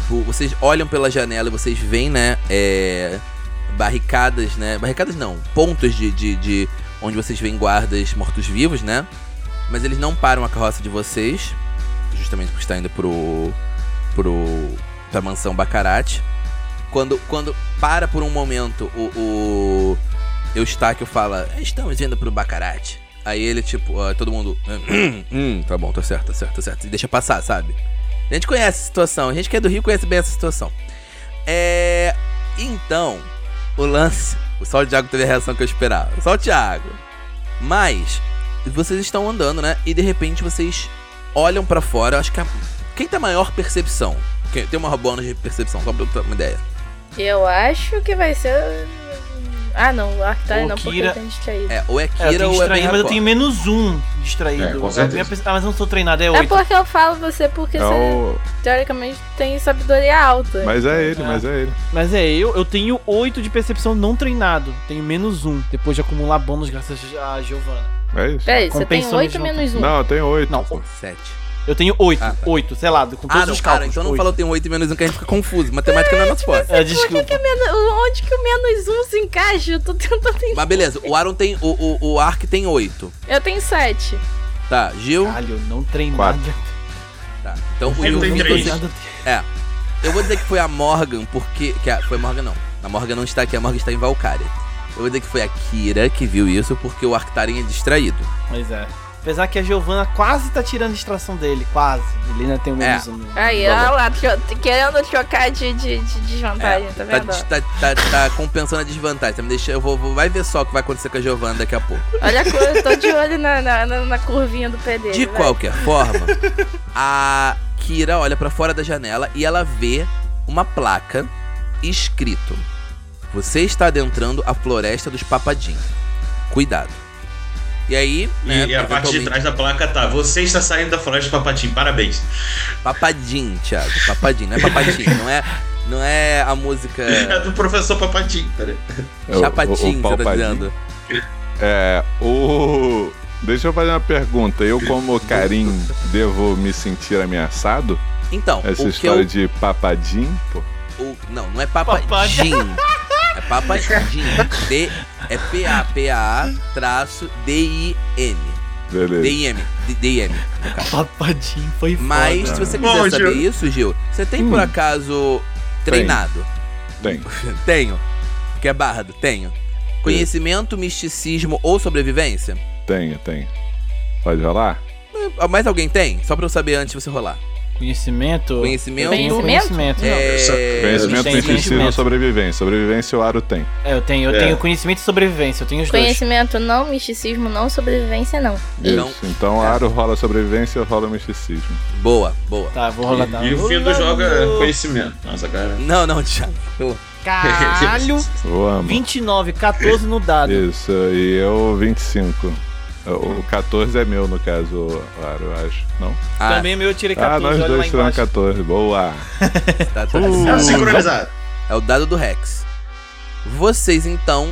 por- vocês olham pela janela e vocês veem, né? é, barricadas, né? Barricadas não, pontos de, de, de onde vocês veem guardas mortos-vivos, né? Mas eles não param a carroça de vocês, justamente porque está indo pro pro pra mansão Bacarate. Quando, quando para por um momento o, o Eustáquio fala, estamos indo pro Bacarate. Aí ele, tipo, ó, todo mundo. Hum, hum, tá bom, tá certo, tá certo, tá certo. E deixa passar, sabe? A gente conhece a situação, a gente que é do Rio conhece bem essa situação. É. Então, o lance. O Thiago teve a reação que eu esperava. O Thiago. Mas, vocês estão andando, né? E de repente vocês olham pra fora. Acho que a... quem tem a maior percepção? Quem tem uma bônus de percepção, só pra eu ter uma ideia. Eu acho que vai ser. Ah, não, o Arctara não, Kira... porque tem distraído. É, ou é Kira é, ou é distraído, é mas eu tenho menos um distraído. É, com Ah, mas eu não sou treinado, é 8. É porque eu falo você, porque é você, o... teoricamente, tem sabedoria alta. Mas é ele, ah. mas é ele. Mas é eu, eu tenho 8 de percepção não treinado. Tenho menos um, depois de acumular bônus graças a Giovanna. É isso. Peraí, você tem 8 né, menos 1. Um. Não, eu tenho 8. Não, 7 eu tenho 8. Ah, tá. 8, sei lá, com todos Ah, não, os cara, cálculos. então não oito. fala tem um 8 e menos 1 que a gente fica confuso. Matemática não é nosso forte. É, desculpa. Onde que o menos 1 se encaixa? Eu tô tentando entender. Mas beleza, o Aaron tem. O, o, o Ark tem 8. Eu tenho 7. Tá, Gil. Caralho, eu não treinei Quatro. nada. Tá. Então o Eu Gil tenho Vitor. três. É. Eu vou dizer que foi a Morgan, porque. Que a, foi a Morgan não. A Morgan não está aqui, a Morgan está em Valkyria. Eu vou dizer que foi a Kira que viu isso porque o Arctaren é distraído. Pois é. Apesar que a Giovanna quase tá tirando a distração dele, quase. Ele ainda tem o É. um. Aí, Vamos. olha lá, querendo trocar de, de, de desvantagem, tá tá, vendo? tá, tá, tá compensando a desvantagem. Tá me deixando, eu vou, vou- vai ver só o que vai acontecer com a Giovanna daqui a pouco. Olha a eu tô de olho na, na, na- na curvinha do pé dele. De vai. qualquer forma, a Kira olha pra fora da janela e ela vê uma placa escrito: Você está adentrando a floresta dos Papadim. Cuidado. E aí, E, né, e a parte de trás da placa tá. Você está saindo da floresta Papatim, parabéns. Papadim, Thiago. Papadim, não é Papadim, não é, não é a música É do professor Papatim, peraí. É Chapatim, você tá dizendo. É, o. Deixa eu fazer uma pergunta. Eu, como Karim, devo me sentir ameaçado? Então, Essa o que história eu, de papadim, pô. o- não, não é Papadim. É Papadim. D, é P-A-P-A traço D-I-N. Beleza. DIM. D- DIM. Papadinho foi foda. Mas se você quiser Bom, saber Gil. isso, Gil, você tem por Hum. acaso treinado? Tem. Tenho. Que é bardo? Tenho. Conhecimento, misticismo ou sobrevivência? Tenho, tenho. Pode rolar? Mais alguém tem? Só pra eu saber antes de você rolar. Conhecimento. Conhecimento. Tenho conhecimento. não. É... Conhecimento, tem misticismo conhecimento. sobrevivência. Sobrevivência o Aro tem. É, eu tenho, eu É. tenho conhecimento e sobrevivência, eu tenho os dois. Conhecimento não, misticismo não, sobrevivência não. Não. Isso. Então É. Aro rola sobrevivência rola misticismo. Boa, boa. Tá, vou rolar. tá. E o Findo joga conhecimento. Nossa, cara. Não, não, Thiago. Caralho! Eu amo. 29, 14 no dado. Isso, e eu 25. O 14 é meu, no caso, Aro, eu acho. Não? Ah, Também meu eu tirei Ah, 14, nós olha lá dois tiramos embaixo. 14. Boa. tá, tá. Uh. É sincronizado. É o dado do Rex. Vocês então,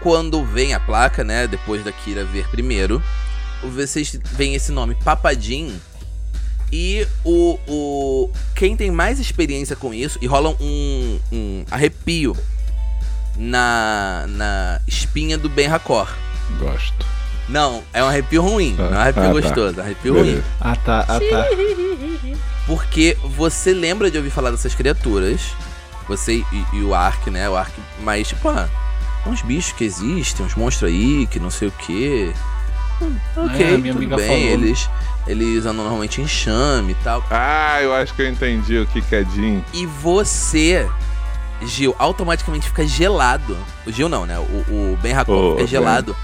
quando vem a placa, né? Depois da Kira ver primeiro, vocês veem esse nome, Papadim. E o, o. Quem tem mais experiência com isso, e rola um, um arrepio na, na espinha do Ben Racor. Gosto. Não, é um arrepio ruim, Ah, não é um arrepio ah, tá. gostoso, é um arrepio ruim. Beleza. Ah tá, ah tá. Porque você lembra de ouvir falar dessas criaturas. Você e, e o Ark, né? O Ark, mas tipo, ah, uns bichos que existem, uns monstros aí, que não sei o quê. Hum, ok, É, minha tudo amiga bem. falou. Eles, eles andam normalmente em chame e tal. Ah, eu acho que eu entendi o que que é Jin. E você, Gil, automaticamente fica gelado. O Gil não, né? O, o Ben Hakon Ô, fica Ben.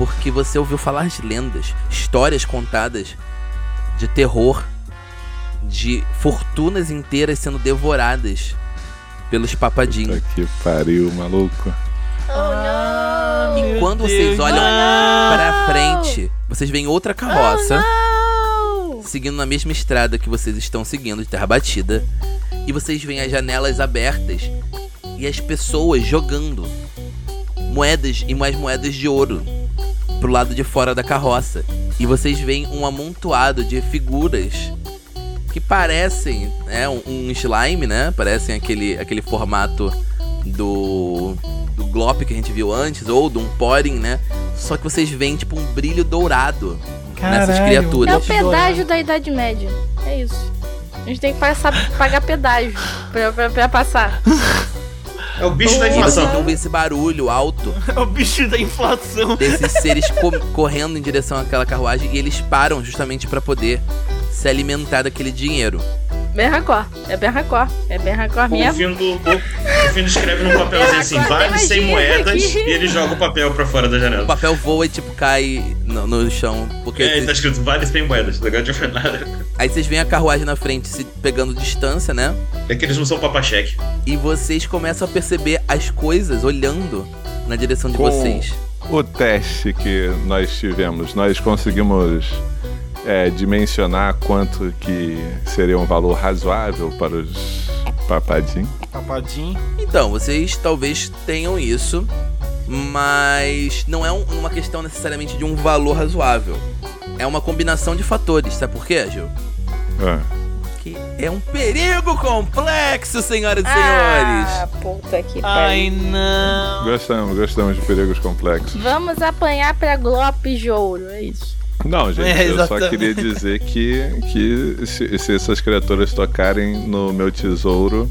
Porque você ouviu falar de lendas, histórias contadas de terror, de fortunas inteiras sendo devoradas pelos papadinhos. Puta que pariu, maluco. Oh, E Meu quando vocês Deus. olham não! pra frente, vocês veem outra carroça não! seguindo na mesma estrada que vocês estão seguindo de terra batida. E vocês veem as janelas abertas e as pessoas jogando moedas e mais moedas de ouro pro lado de fora da carroça. E vocês veem um amontoado de figuras que parecem né, um, um slime, né? Parecem aquele, aquele formato do, do Glop que a gente viu antes, ou de um Porin, né? Só que vocês veem tipo um brilho dourado nessas Caralho. criaturas. É o pedágio da Idade Média. É isso. A gente tem que passar, pagar pedágio pra, pra, pra passar. É o bicho da E vocês inflação. ouvem esse barulho alto É o bicho da inflação. desses seres co- correndo em direção àquela carruagem e eles param justamente pra poder se alimentar daquele dinheiro. Bem racó. É bem racó. É bem O mesmo. Findo, o Findo escreve num papelzinho assim, Agora vale 100 imagina moedas, aqui. e ele joga o papel pra fora da O janela. papel voa e tipo cai no, no chão. Porque É, tá escrito vale 100 moedas, legal de nada. aí vocês veem a carruagem na frente se pegando distância, né? É que eles não são papacheque. E vocês começam a perceber as coisas olhando na direção de Com- vocês. O teste que nós tivemos, nós conseguimos é, dimensionar quanto que seria um valor razoável para os papadinhos. Papadinho. Então, vocês talvez tenham isso, mas não é um- uma questão necessariamente de um valor razoável. É uma combinação de fatores, sabe por quê, Gil? Ah, Que é um perigo complexo, senhoras e Ah, senhores. puta que Ai, pariu. não. gostamos, gostamos de perigos complexos. Vamos apanhar pra Glop de ouro, é isso. Não, gente, É, eu só queria dizer que, que se, se essas criaturas tocarem no meu tesouro,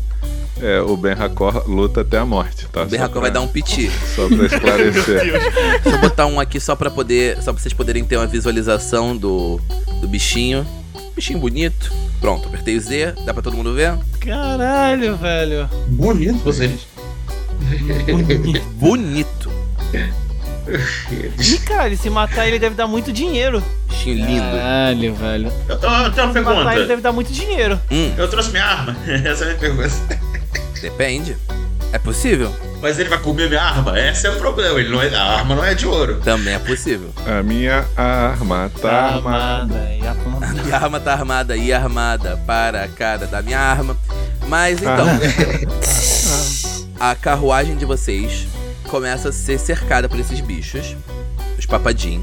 é, o Ben Hakor luta até a morte, tá? O Ben Hakor vai pra- dar um piti. Só pra esclarecer. Deixa eu botar um aqui só pra poder. Só pra vocês poderem ter uma visualização do, do bichinho. Bichinho bonito. Pronto, apertei o Z, dá pra todo mundo ver? Caralho, velho. Bonito vocês. Bonito. Ih, cara, se matar ele deve dar muito dinheiro. Bichinho lindo. Caralho, velho. Eu, eu tenho uma Se matar ele pergunta. deve dar muito dinheiro. Hum, Eu trouxe minha arma. Essa é a minha pergunta. depende. É possível? Mas ele vai comer minha arma? Esse é o problema. Ele não é, a arma não é de ouro. Também é possível. A minha arma tá armada. e A minha arma tá armada e armada para a cara da minha arma. Mas então, a carruagem de vocês começa a ser cercada por esses bichos, os papadins,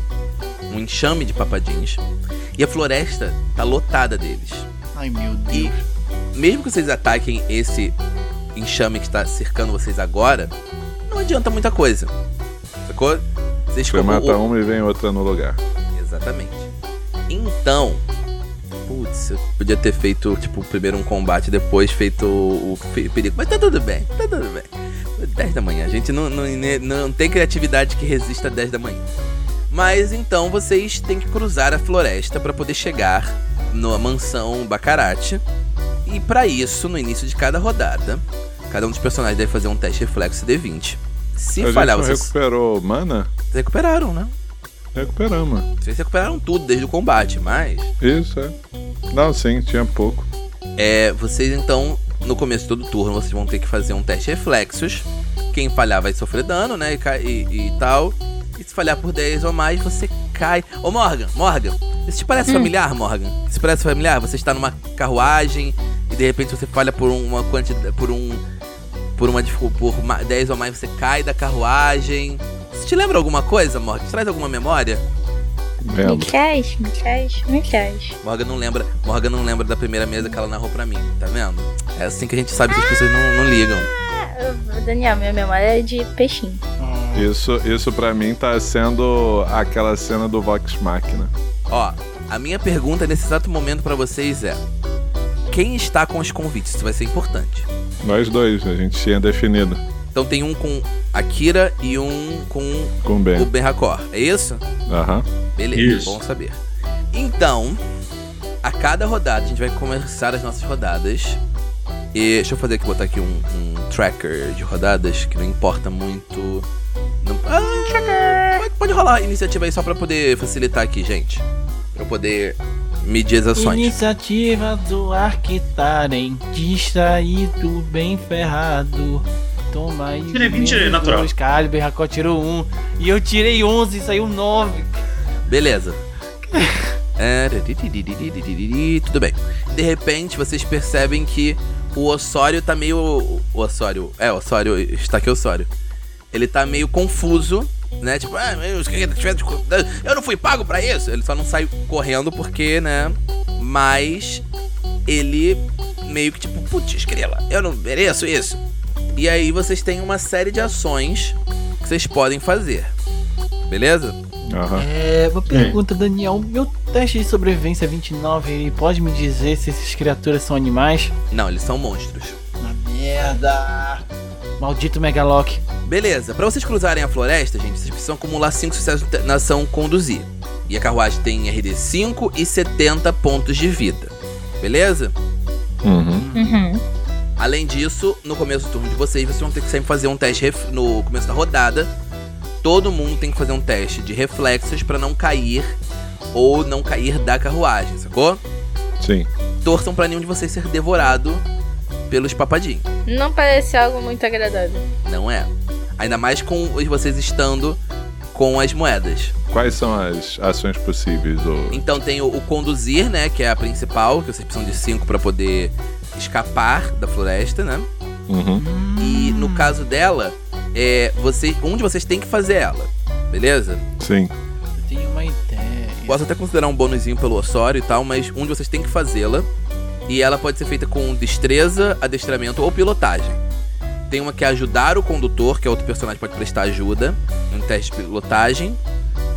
um enxame de papadins, e a floresta tá lotada deles. Ai, meu E Deus. mesmo que vocês ataquem esse enxame que está cercando vocês agora, não adianta muita coisa. Sacou? Vocês Você mata o- uma e vem outra no lugar. Exatamente. Então. Putz, eu podia ter feito, tipo, primeiro um combate, depois feito o, perigo. Mas tá tudo bem, tá tudo bem. 10 da manhã, a gente não, não, não tem criatividade que resista a 10 da manhã. Mas então vocês têm que cruzar a floresta para poder chegar na mansão Baccarat. E para isso, no início de cada rodada, cada um dos personagens deve fazer um teste reflexo D20. Se a falhar, gente não vocês recuperou mana? recuperaram, né? Recuperamos. Vocês recuperaram tudo desde o combate, mas Isso, é. Não, sim, tinha pouco. é, vocês então, no começo todo turno, vocês vão ter que fazer um teste de reflexos. Quem falhar vai sofrer dano, né? E, e- e tal. E se falhar por 10 ou mais, você cai. Ô Morgan, Morgan, isso te parece familiar, Morgan? Isso parece familiar? Você está numa carruagem e de repente você falha por uma quantidade. por um. Por uma por ma- 10 ou mais, você cai da carruagem. Isso te lembra alguma coisa, Morgan? Te traz alguma memória? Lembro. Miquéis, Miquéis, Miquéis. Morgan não lembra, Morgan não lembra da primeira mesa que ela narrou pra mim, tá vendo? É assim que a gente sabe que as pessoas não, não ligam. Ah, Daniel, minha memória é de peixinho. Isso, isso pra mim tá sendo aquela cena do Vox Machina. Ó, a minha pergunta nesse exato momento pra vocês é: quem está com os convites? Isso vai ser importante. Nós dois, a gente tinha definido Então tem um com a Kira e um com com o o Ben. Ben Hakor. É isso? Aham. Beleza, Isso. bom saber. Então, a cada rodada, a gente vai começar as nossas rodadas. E deixa eu fazer aqui, botar aqui um, um tracker de rodadas, que não importa muito. Não, ah, pode, pode rolar a iniciativa aí só pra poder facilitar aqui, gente. Pra eu poder medir as ações. Iniciativa do Arquitaren, distraído, bem ferrado. Aí. Tirei 20 menos natural. dois. Caralho, Berracó tirou um. E eu tirei 11, saiu 9. Beleza. É, Tudo bem. De repente, vocês percebem que o Osório tá meio. O Osório. É, o Osório. Está aqui o Osório. Ele tá meio confuso, né? Tipo, ah, eu, eu não fui pago pra isso. Ele só não sai correndo porque, né? Mas ele meio que tipo, putz, grila, eu não mereço isso. E aí vocês têm uma série de ações que vocês podem fazer. Beleza? Aham. É, uma pergunta, Daniel. Meu teste de sobrevivência 29, ele pode me dizer se essas criaturas são animais? Não, eles são monstros. Na merda. Maldito Megalock. Beleza, pra vocês cruzarem a floresta, gente, vocês precisam acumular 5 sucessos na ação conduzir. E a carruagem tem RD 5 e 70 pontos de vida. Beleza? Uhum. Uhum. Além disso, no começo do turno de vocês, vocês vão ter que sempre fazer um teste ref- no começo da rodada. Todo mundo tem que fazer um teste de reflexos pra não cair ou não cair da carruagem, sacou? Sim. Torçam pra nenhum de vocês ser devorado pelos papadinhos. Não parece algo muito agradável. Não é. Ainda mais com os- vocês estando com as moedas. Quais são as ações possíveis? Ou... Então tem o, o conduzir, né? Que é a principal, que vocês precisam de 5 pra poder escapar da floresta, né? Uhum. E no caso dela, é, você, um de vocês tem que fazer ela, beleza? Sim. Eu tenho uma ideia. Posso até considerar um bônusinho pelo Osório e tal, mas um de vocês tem que fazê-la. E ela pode ser feita com destreza, adestramento ou pilotagem. Tem uma que é ajudar o condutor, que é outro personagem que pode prestar ajuda. Um teste de pilotagem.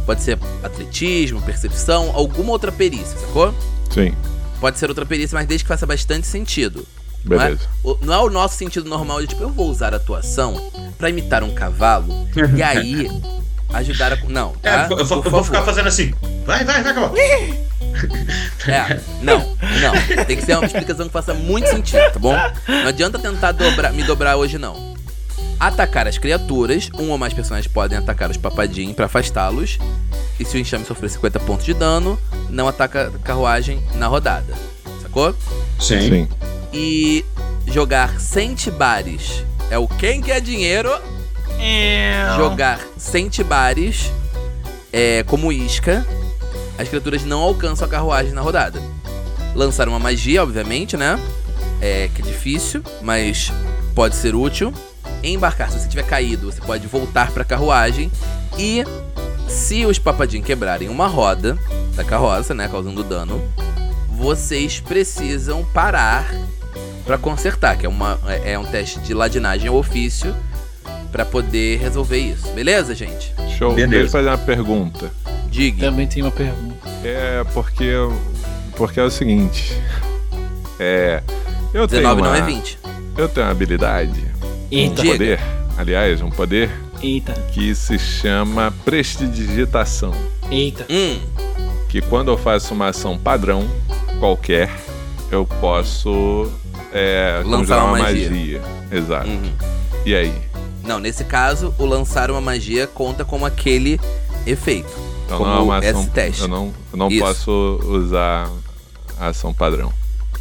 Pode ser atletismo, percepção, alguma outra perícia, sacou? Sim. Pode ser outra perícia, mas desde que faça bastante sentido. Não é? Não é o nosso sentido normal de tipo, eu vou usar atuação pra imitar um cavalo e aí ajudar a. Não, É, tá? eu, vou- eu vou, eu vou ficar fazendo assim. Vai, vai, vai, acabou. É, não, não. Tem que ser uma explicação que faça muito sentido, tá bom? Não adianta tentar dobrar, me dobrar hoje, não. Atacar as criaturas. Um ou mais personagens podem atacar os papadinhos pra afastá-los. E se o enxame sofrer 50 pontos de dano, não ataca a carruagem na rodada. Sacou? Sim. Sim. E jogar centibares é o quem quer dinheiro. Jogar centibares é como isca. As criaturas não alcançam a carruagem na rodada. Lançar uma magia, obviamente, né? É que é difícil, mas pode ser útil. Embarcar, se você tiver caído, você pode voltar pra carruagem. E se os papadinhos quebrarem uma roda da carroça, né? Causando dano, vocês precisam parar pra consertar, que é, uma, é é um teste de ladinagem ao ofício pra poder resolver isso. Beleza, gente? Show. Beleza. Deixa eu fazer uma pergunta. Diga. Também tem uma pergunta. É porque. Porque é o seguinte. É. Eu 19 tenho uma, não é 20. Eu tenho uma habilidade. Eita. Um poder. Aliás, um poder Eita, que se chama prestidigitação. eita. Hum, Que quando eu faço uma ação padrão, qualquer, eu posso é, Lançar uma uma magia. magia. Exato. uhum. E aí? Não, nesse caso, o lançar uma magia conta como aquele efeito. Então como não é uma ação. esse teste. Eu não, eu não Isso. posso usar a ação padrão.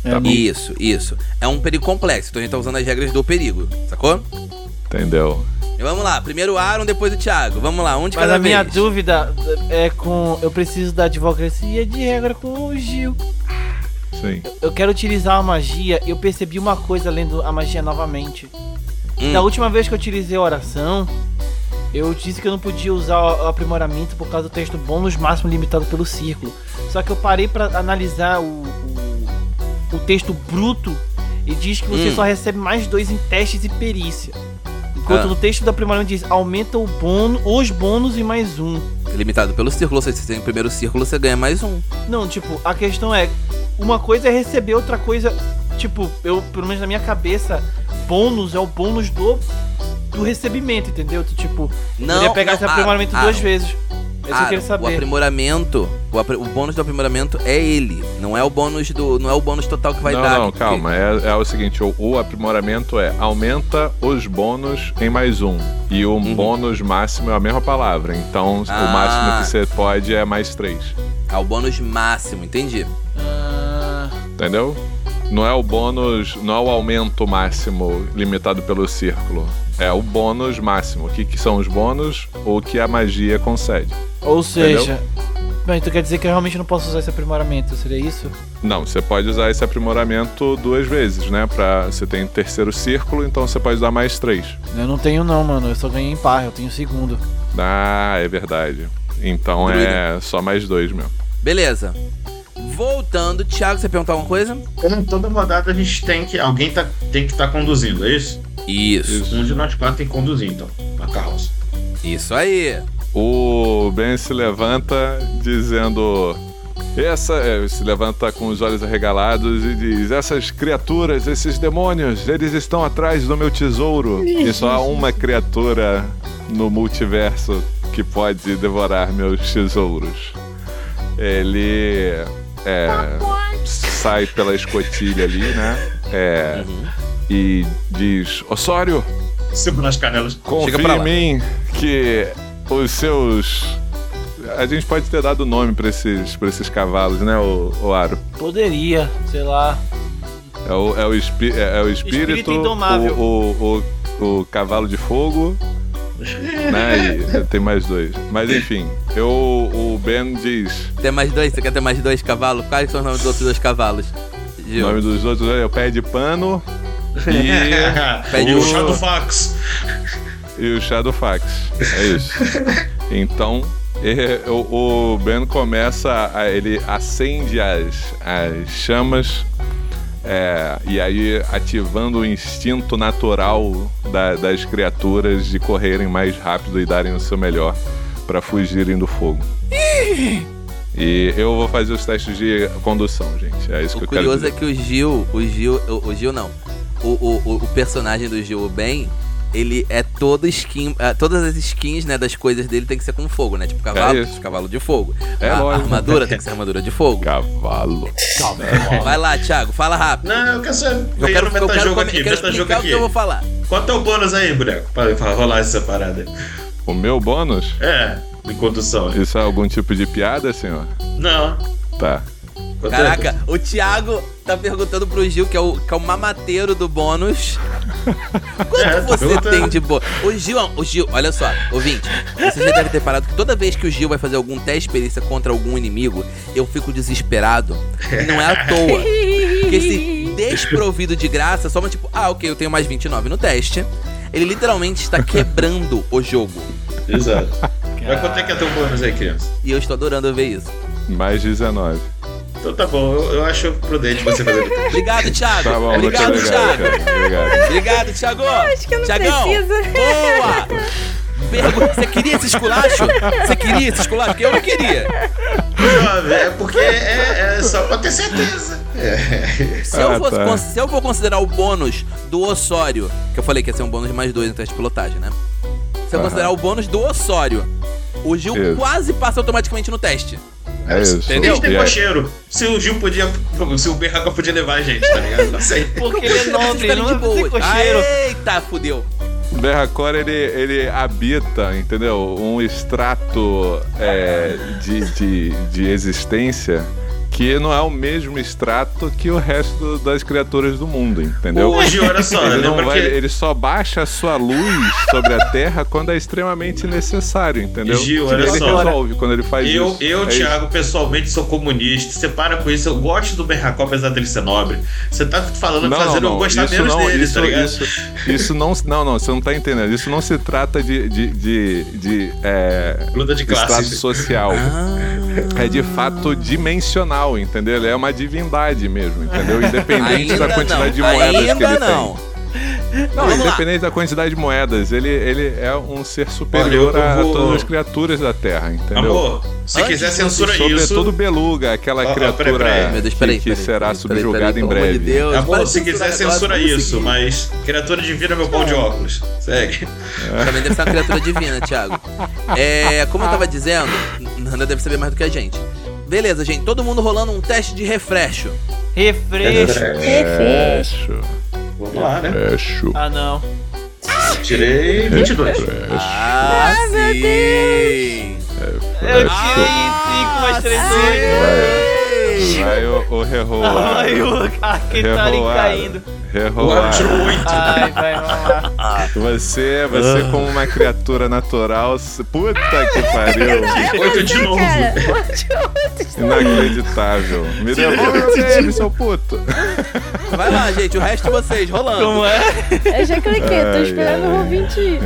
É, Tá bom. Isso, isso. É um perigo complexo, então a gente tá usando as regras do perigo, sacou? Entendeu? E vamos lá, primeiro o Aaron, depois o Thiago. Vamos lá, um de Mas cada a minha dúvida é com. Eu preciso da advocacia de regra com o Gil. Sim. Eu quero utilizar a magia e eu percebi uma coisa lendo a magia novamente. Hum. Da última vez que eu utilizei a oração, eu disse que eu não podia usar o aprimoramento por causa do texto bônus máximo limitado pelo círculo. Só que eu parei pra analisar o, o, o texto bruto e diz que você Hum. só recebe mais dois em testes e perícia. Enquanto Ah. no texto do aprimoramento diz aumenta o bônus, os bônus e mais um. Limitado pelo círculo, se você tem o primeiro círculo, você ganha mais um. Não, tipo, a questão é, uma coisa é receber, outra coisa, tipo, eu, pelo menos na minha cabeça, bônus é o bônus do, do recebimento, entendeu? Tu, tipo, Não, poderia pegar não, esse aprimoramento Aaron, duas Aaron, vezes. Que eu Aaron, queria O saber. aprimoramento, o, apri- o bônus do aprimoramento é ele. Não é o bônus do. Não é o bônus total que vai não, dar. não, calma. É, é o seguinte: o, o aprimoramento é aumenta os bônus em mais um. E o Uhum. bônus máximo é a mesma palavra. Então Ah. o máximo que você pode é mais três. É o bônus máximo, entendi. Ah, Entendeu? Não é o bônus, não é o aumento máximo limitado pelo círculo. É o bônus máximo. O que, que são os bônus? O que a magia concede. ou seja, bem, então quer dizer que eu realmente não posso usar esse aprimoramento, seria isso? Não, você pode usar esse aprimoramento duas vezes, né? Pra, você tem terceiro círculo, então você pode usar mais três. Eu não tenho não, mano, eu só ganhei em par, eu tenho segundo. Ah, é verdade. Então é só mais dois mesmo. Beleza. Voltando, Thiago, você perguntou alguma coisa? Como toda rodada a gente tem que. Alguém tá, tem que estar conduzindo, é isso? Isso. Um de nós quatro tem que conduzir, então, a carroça. Isso aí. O Ben se levanta dizendo. Essa. é, se levanta com os olhos arregalados e diz: Essas criaturas, esses demônios, eles estão atrás do meu tesouro. E só há uma criatura no multiverso que pode devorar meus tesouros. Ele. É, sai pela escotilha ali, né? É, Uhum. e diz: Osório, Sempre nas canelas. Confia em mim que os seus. A gente pode ter dado nome pra esses, pra esses cavalos, né, o, o Aro? Poderia, sei lá. É o, é o, espi- é, é o espírito, Espírito indomável. O, o, o, o cavalo de fogo, né? E tem mais dois. Mas enfim, eu, o Ben diz. Tem mais dois? Você quer ter mais dois cavalos? Quais são os nomes dos outros dois cavalos? O nome dos outros é o pé de pano e, Pede o- o chá do fax. e o Shadowfax. É isso. Então, é, o, o Ben começa, a, ele acende as, as chamas é, e aí ativando o instinto natural da- das criaturas de correrem mais rápido e darem o seu melhor para fugirem do fogo. E eu vou fazer os testes de condução, gente. É isso O que eu quero curioso é que o Gil, o Gil, o, o Gil não. O, o, o- o personagem do Gil, o Ben, ele é todo skin. ah, todas as skins, né, das coisas dele tem que ser com fogo, né? Tipo cavalo, É cavalo de fogo. É a, lógico. armadura tem que ser armadura de fogo. Cavalo. Vai lá, Thiago, fala rápido. Não, eu quero saber. Eu Veio quero, no eu quero, come- aqui, eu quero metajogo explicar o aqui. que eu vou falar. Quanto é o bônus aí, boneco? Pra, pra rolar essa parada. O meu bônus? É, de condução. Isso é algum tipo de piada, senhor? Não. Tá. Quanto é? Caraca, o Thiago tá perguntando pro Gil, que é o, que é o mamateiro do bônus. Quanto É, você tem de bônus? O Gil, o Gil, olha só, ouvinte, você já deve ter parado que toda vez que o Gil vai fazer algum teste de perícia contra algum inimigo, eu fico desesperado. E não é à toa. Porque esse desprovido de graça, só uma tipo, ah, ok, eu tenho mais 29 no teste. Ele literalmente está quebrando o jogo. Exato. Mas quanto é que é teu bônus aí, criança? E eu estou adorando ver isso. Mais 19. Então tá bom, eu, eu acho prudente você fazer o teste. Obrigado, Thiago. Tá bom, Obrigado, muito Thiago. Obrigado. Obrigado, Thiago. Acho que eu não Thiagão, preciso. Boa! pergunto, você queria esse esculacho? Você queria esse esculacho? Porque eu não queria. Não, é porque é, é só pra ter certeza. É. Se, eu Ah, fosse tá. se eu for considerar o bônus do Osório, que eu falei que ia ser um bônus de mais dois no teste de pilotagem, né? Se eu Aham. considerar o bônus do Osório, o Gil Isso. quase passa automaticamente no teste. É isso. Entendeu? Desde aí- debocheiro. Se o Gil podia. Se o Berraca podia levar a gente, tá ligado? Não sei. Porque ele é nobre, não de é boa. cocheiro. Eita, fudeu. O Berracor, ele, ele habita, entendeu? Um extrato é, de, de, de existência que não é o mesmo extrato que o resto das criaturas do mundo, entendeu? Gil, olha só, Ele, não lembra vai- que. ele só baixa a sua luz sobre a Terra quando é extremamente necessário, entendeu? Gil, olha ele só. resolve quando ele faz Eu, isso. eu É isso. Thiago, pessoalmente sou comunista. Você para com isso. Eu gosto do Berracó, apesar dele ser nobre. Você tá falando, fazendo eu gostar isso menos não, dele, isso, tá ligado? Isso, isso não, não, não, você não tá entendendo. Isso não se trata de, de, de, de, é, Luta de extrato classe. social. Ah. É de fato dimensional, entendeu? Ele é uma divindade mesmo, entendeu? Independente da quantidade não. de moedas que Ainda ele não. tem. Não, Vamos lá. independente da quantidade de moedas, ele, ele é um ser superior Olha, eu a vou- todas as criaturas da Terra, entendeu? Amor, se Antes quiser censura Sobretudo isso. Beluga, aquela criatura peraí, peraí. Meu Deus, que, peraí, que será subjugada em breve. de Deus, Amor, se quiser censura agora, isso, mas criatura divina é meu pau de óculos. Segue. Também deve ser uma criatura divina, Thiago. É, como eu tava dizendo, Nanda deve saber mais do que a gente. Beleza, gente. Todo mundo rolando um teste de refresco. Refresco. Fecho, Vamos lá, né? fecho. Ah, não. Tirei 22. Ah, sim! Eu tirei 5 mais 3, 8. Vai o, o reroar. Ai, o Arquetarim caindo. Reroar. tirou 8. Ai, vai, vamos lá. Você, você como uma criatura natural. Puta que pariu. 8 de novo. Inacreditável. Me devolve o game, seu puto. Vai lá, gente. O resto de vocês rolando. Como é? Eu já cliquei, tô Ai, esperando ai. o ouvinte.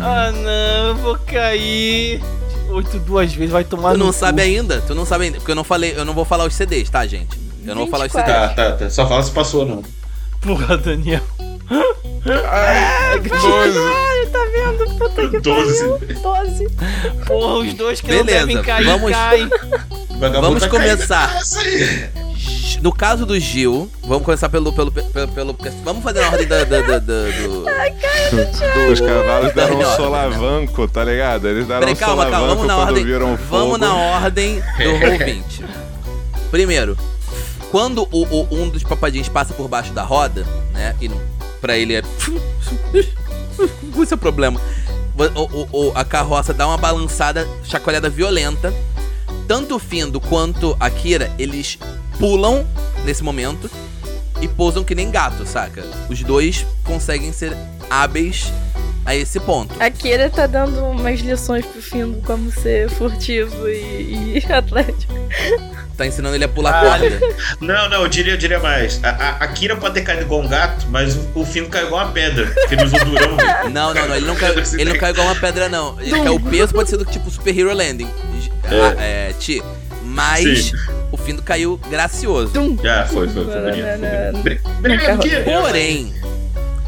Ah, não, eu vou cair. 8 duas vezes, vai tomar Tu no não cu. sabe ainda? Tu não sabe ainda. Porque eu não falei, eu não vou falar os CDs, tá, gente? Eu não vou falar os 24. CDs. Tá, tá, tá. Só fala se passou, não. Porra, Daniel. Caralho, tá vendo? Puta que 12. pariu. 12. Porra, os dois que Beleza, não devem cair, vamos- caem. Vamos tá caindo. começar. No caso do Gil, vamos começar pelo. pelo, pelo, pelo- vamos fazer na ordem da, da- da- da- do. Os cavalos deram um solavanco, tá ligado? Eles deram Peraí, um calma, calma, solavanco vamos na quando ordem. viram fogo. Vamos na ordem do Roll20. Primeiro, quando o, o- um dos papadinhos passa por baixo da roda, né? E pra ele é. Esse é o problema. O- o- o- a carroça dá uma balançada, chacoalhada violenta. Tanto o Findo quanto a Kira, eles pulam nesse momento e pousam que nem gato, saca? Os dois conseguem ser hábeis a esse ponto. A Kira tá dando umas lições pro Findo como ser furtivo e, e atlético. Tá ensinando ele a pular Caralho. corda. Não, não, eu diria, eu diria mais. A, a, a Kira pode ter caído igual um gato, mas o, o Fino caiu igual uma pedra. Porque ele usou durão. Não, não, não. Ele não caiu, ele não caiu igual uma pedra, não. Ele caiu, o peso pode ser do tipo Super Hero Landing. Ah, é, Ti. Mas Sim. o Findo caiu gracioso. Tum. Já, foi, foi, foi bonito. foi bonito. Bri- Obrigado. Porém,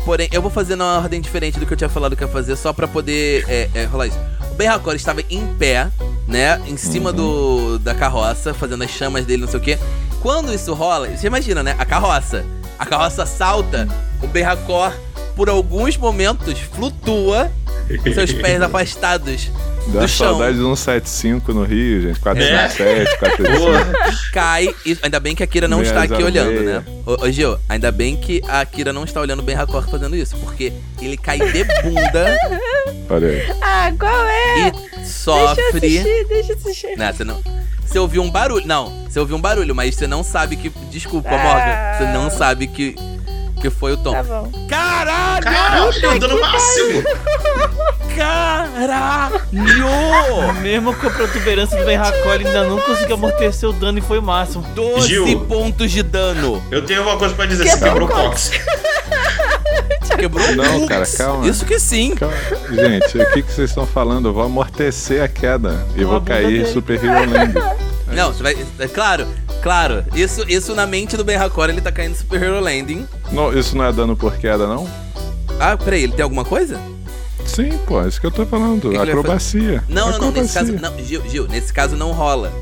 porém, eu vou fazer numa ordem diferente do que eu tinha falado que ia fazer, só pra poder é, é, rolar isso. O Ben Hakor estava em pé, né? Em cima do, da carroça, fazendo as chamas dele, não sei o quê. Quando isso rola, você imagina, né? A carroça. A carroça salta, o Ben Hakor, por alguns momentos, flutua, seus pés afastados Dá do chão. saudade de um 75 no Rio, gente. 407, 405. Boa. cai. E ainda bem que a Kira não Meia está aqui olhando, meia. né? Ô, ô Gil, ainda bem que a Kira não está olhando bem Hakor fazendo isso, porque ele cai de bunda Olha aí. Ah, qual é? e Deixa eu sofre. assistir, deixa eu assistir. Não, você não. Você ouviu um barulho. Não, você ouviu um barulho, mas você não sabe que. Desculpa, Ah. Morgan. Você não sabe que. Que foi o tom. Tá bom. Caralho! Caralho, eu dando máximo. Caralho! Mesmo com a protuberância do Ben ainda não conseguiu amortecer o dano e foi o máximo. 12 Gil. pontos de dano. Eu tenho uma coisa pra dizer. Você quebrou o cox. Quebrou o Não, cara, calma. Isso que sim. Calma. Gente, o que, que vocês estão falando? Eu vou amortecer a queda e vou cair dele. Super Hero Land. Não, você vai. É claro, claro. Isso, isso na mente do Ben Hakor, ele tá caindo Super Hero Landing. Não, isso não é dano por queda, não? Ah, peraí, ele tem alguma coisa? Sim, pô, é isso que eu tô falando. que ele vai Acrobacia. Não, não, não, nesse caso. Acrobacia. Não, Gil, Gil, nesse caso não rola.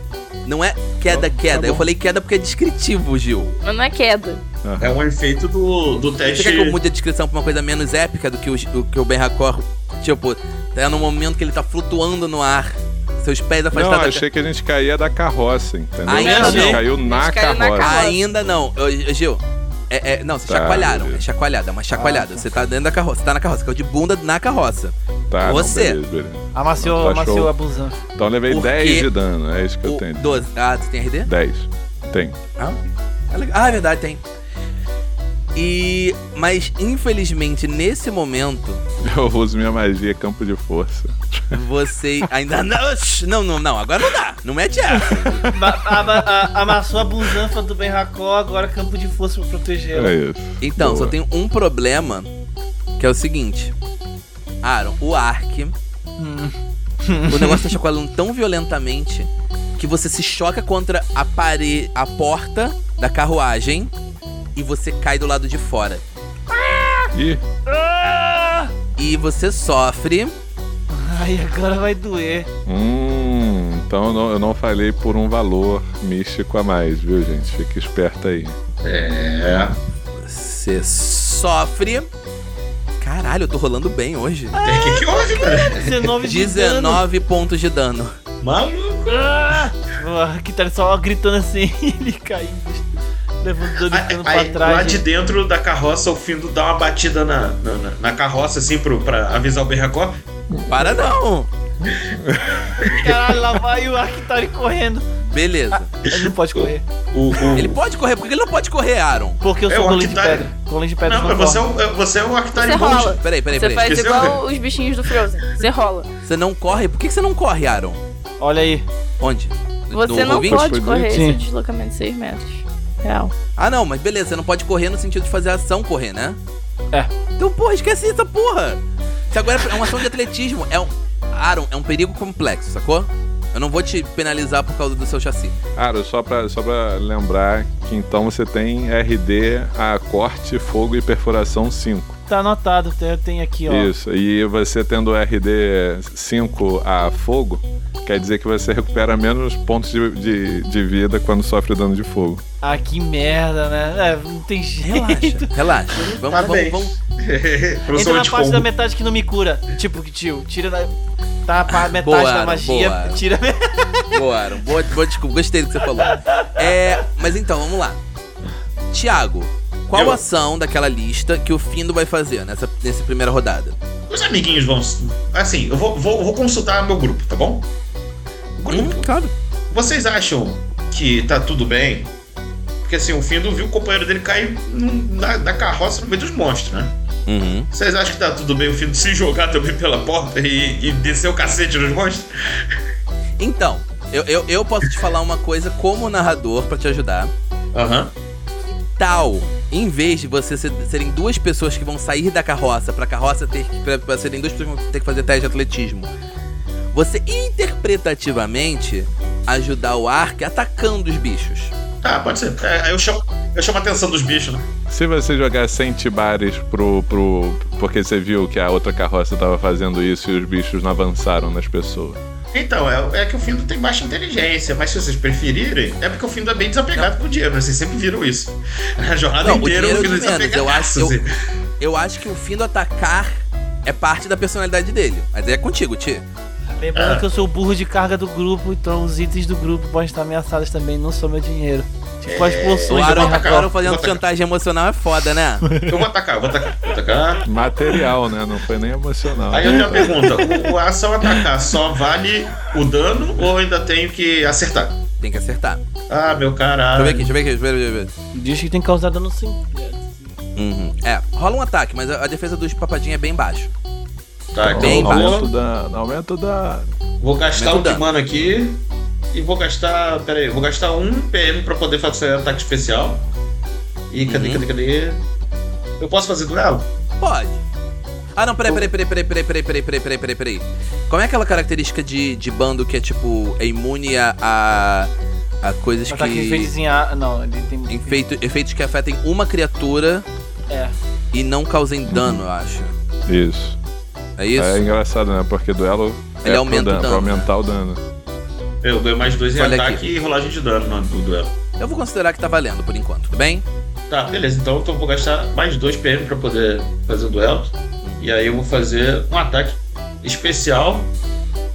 Não é queda, Tá- queda. tá eu falei queda porque é descritivo, Gil. Mas não é queda. É um efeito do, do Você teste. quer que eu mude a descrição pra uma coisa menos épica do que o, o que o Ben Hakor, tipo, tá no momento que ele tá flutuando no ar, seus pés Não, afastados da achei que a gente caía da carroça, entendeu? Ainda a gente não. caiu na gente caiu na carroça. carroça. Ainda não. Ô, Gil, é, é- não, vocês Tá, chacoalharam. beleza. É chacoalhada, é uma chacoalhada. Você tá dentro da carroça, você tá na carroça, caiu de bunda na carroça. Tá, não, Você. beleza, beleza. Amaciou, Tá amaciou show. a busanfa. Então eu levei Por 10 quê? de dano, é isso que eu tenho. 12. Ah, você tem RD? 10. Tem. Ah, é legal. Ah, é verdade, tem. E. Mas, infelizmente, nesse momento, Eu uso minha magia campo de força. você ainda. Não, não, não, não, agora não dá. Não mete essa. Ba- a- a- Amassou a busanfa do Ben Hakor, agora campo de força pra protegê-la. É isso. Então, Boa. só tem um problema, que é o seguinte. Aaron, o Ark, Hum. o negócio tá chacoalhando tão violentamente que você se choca contra a parede, a porta da carruagem e você cai do lado de fora. Ih! E você sofre. Ai, agora vai doer. hum, então eu não, eu não falei por um valor místico a mais, viu, gente? Fica esperto aí. É. Você sofre. Caralho, eu tô rolando bem hoje. O que, que houve, cara? 19 de dano. 19 pontos de dano. Maluco. Ah! Aqui tá só gritando assim, ele caindo, levando dois Aí, dano aí, pra trás. lá de dentro da carroça, o Findo dá uma batida na, na, na- na carroça, assim, pro, pra avisar o Berracó. Para não! Caralho, lá vai o Arctari correndo. Beleza. Ele não pode correr. O, o... Ele pode correr, por que ele não pode correr, Aaron? Porque eu É, sou o golem de pedra. Golem de pedra Não, não, mas você é, é- você é Arctari Você Bond. rola. Peraí, peraí, Você peraí. faz Esqueceu? igual os bichinhos do Frozen. Você rola. Você não corre? Por que você não corre, Aaron? Olha aí. Onde? Você No não Roll20? pode correr Sim. esse deslocamento de 6 metros. Real. Ah, não, mas beleza, você não pode correr no sentido de fazer a ação correr, né? É. Então, porra, esquece essa porra. Isso agora é uma ação de atletismo. É um. Aaron, é um perigo complexo, sacou? Eu não vou te penalizar por causa do seu chassi. Aro, só pra, só pra lembrar que então você tem RD a corte, fogo e perfuração 5. Tá anotado, tem aqui, ó. Isso. E você tendo RD 5 a fogo, quer dizer que você recupera menos pontos de, de, de vida quando sofre dano de fogo. Ah, que merda, né? É, não tem jeito. Relaxa. Vamos, vamos, Parabéns. vamos. Professor Entra na parte fogo. da metade que não me cura. Tipo, tio, tira da. Tá a metade Boa, da magia, boa. tira. Boa, Aaron. Boa, boa desculpa. Gostei do que você falou. É, mas então, vamos lá. Tiago, qual Eu. ação daquela lista que o Findo vai fazer nessa, nessa primeira rodada? Os amiguinhos vão. Assim, eu vou, vou, vou consultar meu grupo, tá bom? Grupo, Hum, claro. vocês acham que tá tudo bem? Porque assim, o Findo viu o companheiro dele cair na, na carroça no meio dos monstros, né? Uhum. Vocês acham que tá tudo bem o Findo se jogar também pela porta e, e descer o cacete nos monstros? Então, eu, eu, eu posso te falar uma coisa como narrador pra te ajudar. Aham. Tal, em vez de você ser- serem duas pessoas que vão sair da carroça pra carroça ter que. Pra, pra serem duas pessoas que vão ter que fazer teste de atletismo, você interpretativamente ajudar o Ark atacando os bichos. Tá, pode ser. É, eu, chamo, eu chamo a atenção dos bichos, né? Se você jogar 100 tibares pro, pro. Porque você viu que a outra carroça tava fazendo isso e os bichos não avançaram nas pessoas. Então, é, é que o Findo tem baixa inteligência, mas se vocês preferirem, é porque o Findo é bem desapegado com o dinheiro, né? Vocês sempre viram isso. A jornada Não, o inteira o dinheiro Findo é de menos, eu acho- desapegado. eu- Eu acho que o Findo atacar é parte da personalidade dele. Mas é contigo, Ti. Lembrando Ah. que eu sou o burro de carga do grupo, então os itens do grupo podem estar ameaçados também, não só meu dinheiro. Tipo as O poções vou Aaron, atacar, fazendo chantagem emocional é foda, né? Eu vou atacar, vou atacar, vou atacar. Material, né? Não foi nem emocional. Aí eu tenho uma pergunta: o, a ação atacar só vale o dano ou ainda tenho que acertar? Tem que acertar. Ah, meu Deixa eu caralho. ver aqui, deixa eu ver aqui, deixa eu ver, deixa eu ver. Diz que tem que causar dano sim. Uhum. É, rola um ataque, mas a, a defesa dos papadinhos é bem baixa. Tá, então Bem aumento vou, da. Aumento da. vou gastar Aumenta o um. Kimano aqui e vou gastar. Pera aí, vou gastar um PM pra poder fazer ataque especial. E cadê, Uhum. cadê, cadê? Eu posso fazer duelo? Pode. Ah, não, peraí, peraí, peraí, peraí, peraí, peraí, peraí, peraí, peraí, peraí, peraí. Qual é aquela característica de, de bando que é, tipo, é imune a, a, a coisas Ataque que... ar. Não, ele tem. Efeito, efeitos que afetem uma criatura É. e não causem dano, eu acho. Isso. É isso? É engraçado, né? Porque duelo Ele é aumenta pro o dano, pra dano, né? aumentar o dano. Eu ganho mais dois em Olha ataque aqui. e rolagem de dano no, duelo. Eu vou considerar que tá valendo por enquanto, tudo bem? Tá, beleza. Então eu vou gastar mais dois PM pra poder fazer o duelo. E aí eu vou fazer um ataque especial,